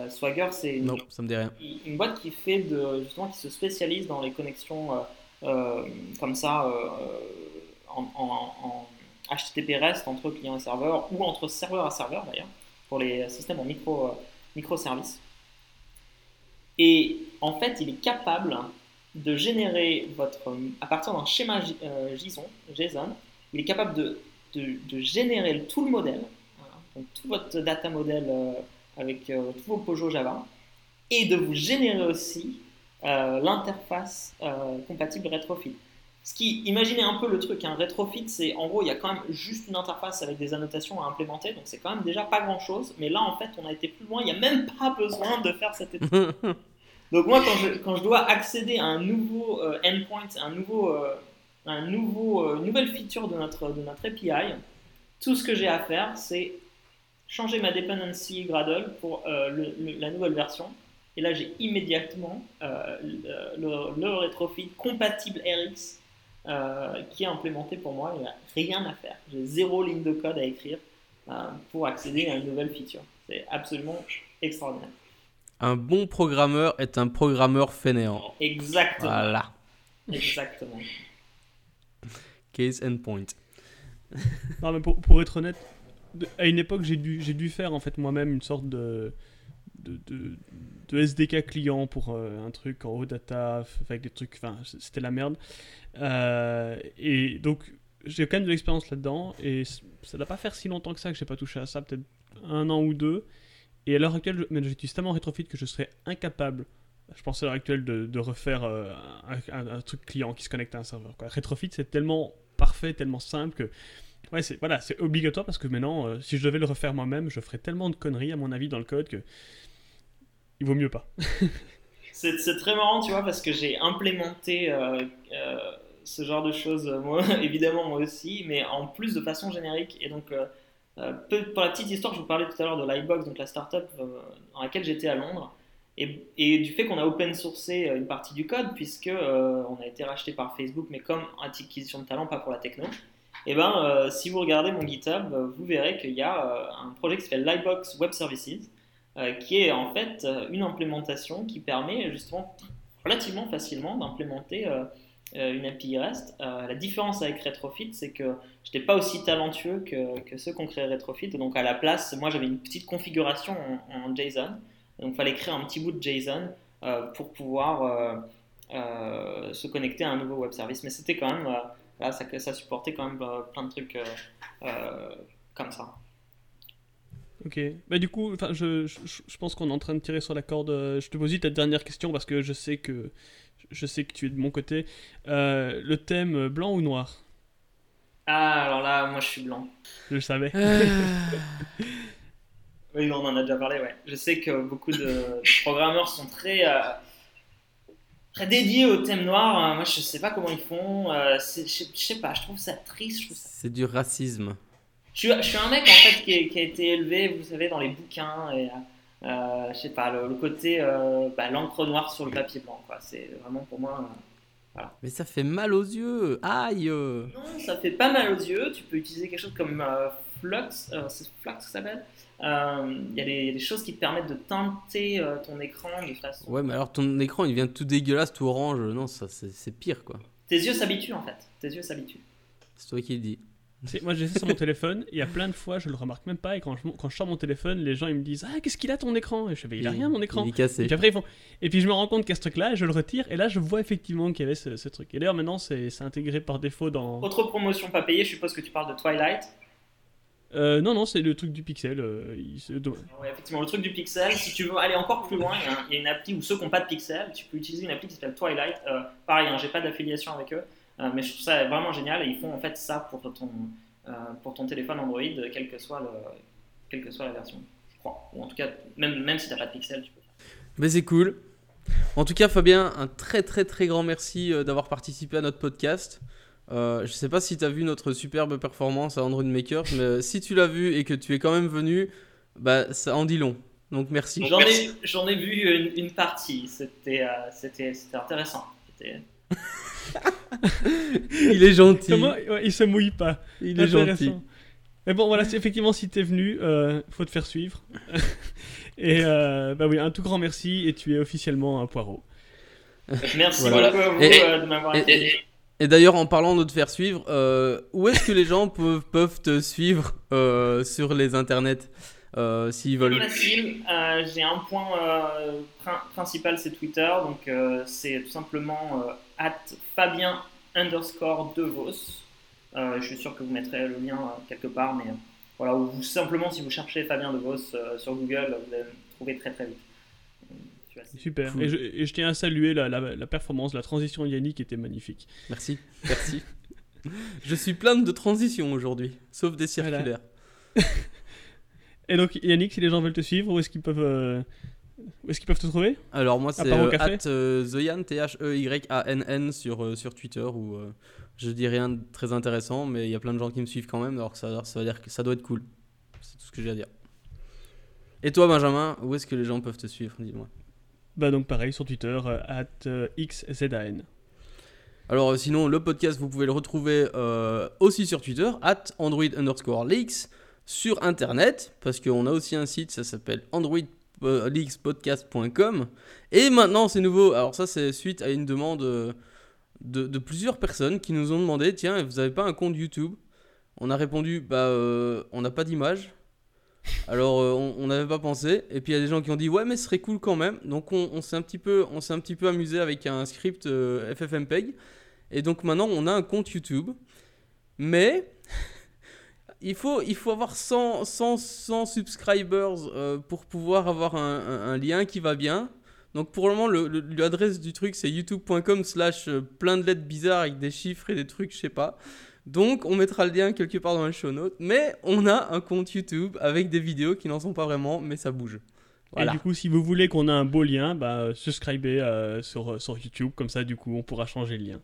Swagger, c'est une, boîte qui fait de, justement qui se spécialise dans les connexions comme ça en, en- en HTTP REST entre client et serveur ou entre serveur à serveur d'ailleurs pour les systèmes en micro, microservices. Et en fait, il est capable de générer votre à partir d'un schéma euh, JSON, il est capable de, de, générer tout le modèle, donc tout votre data model euh, avec euh, tous vos POJO Java, et de vous générer aussi l'interface compatible Retrofit. Ce qui, imaginez un peu le truc, un Retrofit, c'est en gros, il y a quand même juste une interface avec des annotations à implémenter, donc c'est quand même déjà pas grand chose, mais là en fait, on a été plus loin, il n'y a même pas besoin de faire cette étape. *laughs* Donc moi, quand je, quand je dois accéder à un nouveau euh, endpoint, un nouveau, euh, un nouveau, euh, une nouvelle feature de notre, de notre API, tout ce que j'ai à faire, c'est changer ma dependency Gradle pour euh, le- le- la nouvelle version. Et là, j'ai immédiatement le, le- retrofit compatible RX qui est implémenté pour moi. Il n'y a rien à faire. J'ai zéro ligne de code à écrire pour accéder à une nouvelle feature. C'est absolument extraordinaire. Un bon programmeur est un programmeur fainéant. Exactement. Voilà. Exactement. Case and point. *laughs* Non, mais pour, pour être honnête, à une époque, j'ai dû, j'ai dû faire en fait moi-même une sorte de, de, de, de SDK client pour euh, un truc en haut data, avec des trucs, enfin, c'était la merde. Euh, et donc, j'ai quand même de l'expérience là-dedans, et ça ne doit pas faire si longtemps que ça que j'ai pas touché à ça, peut-être un an ou deux. Et à l'heure actuelle, j'utilise tellement Retrofit que je serais incapable, je pense à l'heure actuelle, de, de refaire euh, un, un- un truc client qui se connecte à un serveur. Quoi. Retrofit, c'est tellement parfait, tellement simple que Ouais, c'est voilà, c'est obligatoire parce que maintenant, euh, si je devais le refaire moi-même, je ferais tellement de conneries à mon avis dans le code que il vaut mieux pas. *laughs* c'est très marrant, tu vois, parce que j'ai implémenté euh, euh, ce genre de choses, moi, *laughs* évidemment, moi aussi, mais en plus de façon générique. Et donc, euh, pour la petite histoire, je vous parlais tout à l'heure de Livebox, donc la startup dans laquelle j'étais à Londres. Et, du fait qu'on a open sourcé une partie du code, puisque on a été racheté par Facebook, mais comme acquisition de talent, pas pour la techno. Et eh ben, si vous regardez mon GitHub, vous verrez qu'il y a un projet qui s'appelle Livebox Web Services, euh, qui est en fait euh, une implémentation qui permet justement relativement facilement d'implémenter euh, une API REST. la différence avec Retrofit, c'est que je n'étais pas aussi talentueux que, que ceux qu'on créé Retrofit. Donc à la place, moi j'avais une petite configuration en, JSON. Donc il fallait créer un petit bout de JSON pour pouvoir se connecter à un nouveau web service. Mais c'était quand même, là, ça, ça, supportait quand même plein de trucs comme ça. Ok. Bah, du coup, je, je, pense qu'on est en train de tirer sur la corde. Euh, je te pose ta dernière question parce que je sais que, je sais que tu es de mon côté. Euh, le thème blanc ou noir? Ah, alors là, moi je suis blanc. Je le savais. Euh. *laughs* oui, on en a déjà parlé, ouais. Je sais que beaucoup de, programmeurs sont très, très dédiés au thème noir. Moi, je sais pas comment ils font. je, je sais pas, je trouve ça triste. C'est du racisme je, suis un mec en fait qui, a été élevé, vous savez, dans les bouquins et euh, je sais pas, le, côté euh, bah, l'encre noire sur le papier blanc, quoi. C'est vraiment pour moi. Euh, voilà. Mais ça fait mal aux yeux, aïe Non, ça fait pas mal aux yeux. Tu peux utiliser quelque chose comme Flux, c'est Flux ça s'appelle. Il y, a des choses qui te permettent de teinter ton écran de façon. Ouais, mais alors ton écran il vient tout dégueulasse, tout orange. Non, ça c'est pire quoi. Tes yeux s'habituent en fait. Tes yeux s'habituent. C'est toi qui le dis. Moi, j'ai ça sur mon téléphone, et il y a plein de fois, je le remarque même pas, et quand je, quand je sors mon téléphone, les gens ils me disent Ah, qu'est-ce qu'il a ton écran? Et je fais Il a rien mon écran. Il est cassé. Et puis après, ils font. Et puis je me rends compte qu'il y a ce truc-là, et je le retire, et là, je vois effectivement qu'il y avait ce, truc. Et d'ailleurs, maintenant, c'est intégré par défaut dans. Autre promotion pas payée, je suppose que tu parles de Twilight. Euh, non, non, c'est le truc du pixel. Euh, ouais, effectivement, le truc du pixel. Si tu veux aller encore plus loin, il y, a une appli où ceux qui n'ont pas de pixel, tu peux utiliser une appli qui s'appelle Twilight. Euh, pareil, hein, j'ai pas d'affiliation avec eux, mais je trouve ça vraiment génial et ils font en fait ça pour ton, euh, pour ton téléphone Android, quelle que soit, le, quelle que soit la version, je crois. Ou en tout cas, même, même si tu n'as pas de pixels, tu peux Mais c'est cool. En tout cas, Fabien, un très très très grand merci euh, d'avoir participé à notre podcast. Euh, je sais pas si tu as vu notre superbe performance à Android Maker, mais si tu l'as vu et que tu es quand même venu, bah, ça en dit long. Donc merci. J'en ai, j'en ai vu une, partie, c'était, c'était, c'était intéressant. *laughs* *laughs* il est gentil. il se mouille pas. Il est gentil. Mais bon, voilà, effectivement, si t'es venu, euh, faut te faire suivre. *laughs* et euh, bah oui, un tout grand merci et tu es officiellement un poireau. Merci beaucoup à vous euh, de m'avoir aidé. Et, d'ailleurs, en parlant de te faire suivre, où est-ce que les gens peuvent, peuvent te suivre sur les internets? Euh, s'ils veulent. Facile. Euh, j'ai un point euh, principal, c'est Twitter. Donc, c'est tout simplement at Fabien underscore Devos. je suis sûr que vous mettrez le lien quelque part, mais voilà, ou simplement si vous cherchez Fabien Devos sur Google, vous allez me trouver très très vite. Super. Et, je, tiens à saluer la, la, performance, la transition Yannick était magnifique. Merci, merci. *laughs* je suis plein de transitions aujourd'hui, sauf des circulaires. *laughs* Et donc, Yannick, si les gens veulent te suivre, où est-ce qu'ils peuvent, euh, est-ce qu'ils peuvent te trouver? Alors, moi, c'est euh, at euh, TheYan, T-H-E-Y-A-N-N sur, euh, sur Twitter, où je dis rien de très intéressant, mais il y a plein de gens qui me suivent quand même, alors ça, ça veut dire que ça doit être cool. C'est tout ce que j'ai à dire. Et toi, Benjamin, où est-ce que les gens peuvent te suivre Dis-moi? Bah, donc, pareil, sur Twitter, at XZAN. Alors, sinon, le podcast, vous pouvez le retrouver aussi sur Twitter, at Android underscore leaks sur Internet, parce qu'on a aussi un site, ça s'appelle androidleakspodcast.com. Et maintenant, c'est nouveau. Alors ça, c'est suite à une demande euh, de, plusieurs personnes qui nous ont demandé, tiens, vous n'avez pas un compte YouTube? On a répondu, bah, euh, on n'a pas d'image. Alors, euh, on n'avait pas pensé. Et puis, il y a des gens qui ont dit, ouais, mais ce serait cool quand même. Donc, on, s'est un, petit peu, on un petit peu amusé avec un script FFmpeg. Et donc, maintenant, on a un compte YouTube. Mais *laughs* il faut, il faut avoir 100, 100, subscribers euh, pour pouvoir avoir un, lien qui va bien. Donc pour le moment, l'adresse du truc, c'est youtube.com slash euh, plein de lettres bizarres avec des chiffres et des trucs, je sais pas. Donc on mettra le lien quelque part dans les show notes. Mais on a un compte YouTube avec des vidéos qui n'en sont pas vraiment, mais ça bouge. Voilà. Et du coup, si vous voulez qu'on ait un beau lien, bah, subscribez euh, sur, sur YouTube, comme ça, du coup, on pourra changer le lien.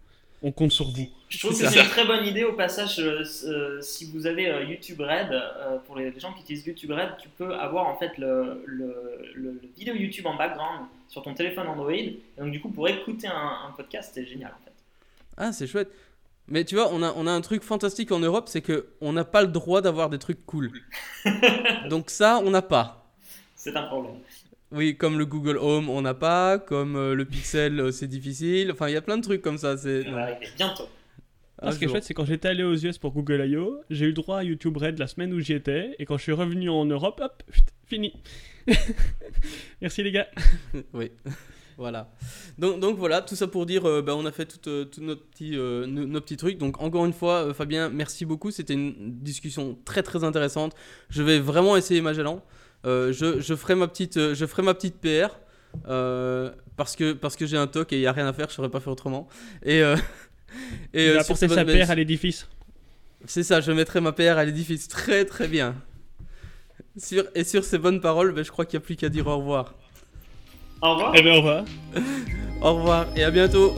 On compte sur vous. Je trouve que c'est une très bonne idée au passage. euh, euh, si vous avez euh, YouTube Red, euh, pour les gens qui utilisent YouTube Red, tu peux avoir en fait le, le, le- le vidéo YouTube en background sur ton téléphone Android. Et donc du coup, pour écouter un, un podcast, c'est génial en fait. Ah, c'est chouette. Mais tu vois, on a, on a un truc fantastique en Europe, c'est que on n'a pas le droit d'avoir des trucs cool. *laughs* Donc ça, on n'a pas. C'est un problème. Oui, comme le Google Home, on n'a pas. Comme euh, le Pixel, euh, c'est difficile. Enfin, il y a plein de trucs comme ça. C'est Ça va arriver bientôt. Ah, ce qui est chouette, c'est quand j'étais allé aux US pour Google I.O., j'ai eu le droit à YouTube Red la semaine où j'y étais, et quand je suis revenu en Europe, hop, pfft, fini. *laughs* Merci les gars. *laughs* oui. *laughs* Voilà. Donc, donc voilà, tout ça pour dire, euh, bah, on a fait tout, euh, tout notre petit, euh, nos, nos petits trucs. Donc encore une fois, euh, Fabien, merci beaucoup. C'était une discussion très très intéressante. Je vais vraiment essayer Magellan. Euh, je, je ferai ma petite, euh, je ferai ma petite PR euh, parce que parce que j'ai un toc et il y a rien à faire. Je saurais pas faire autrement. Et euh, *laughs* et Il euh, a apporté sa paire à l'édifice. C'est ça, je mettrai ma PR à l'édifice. Très très bien. Sur, et sur ces bonnes paroles, ben, je crois qu'il n'y a plus qu'à dire au revoir. Au revoir. Eh bien, au revoir. *laughs* Au revoir et à bientôt.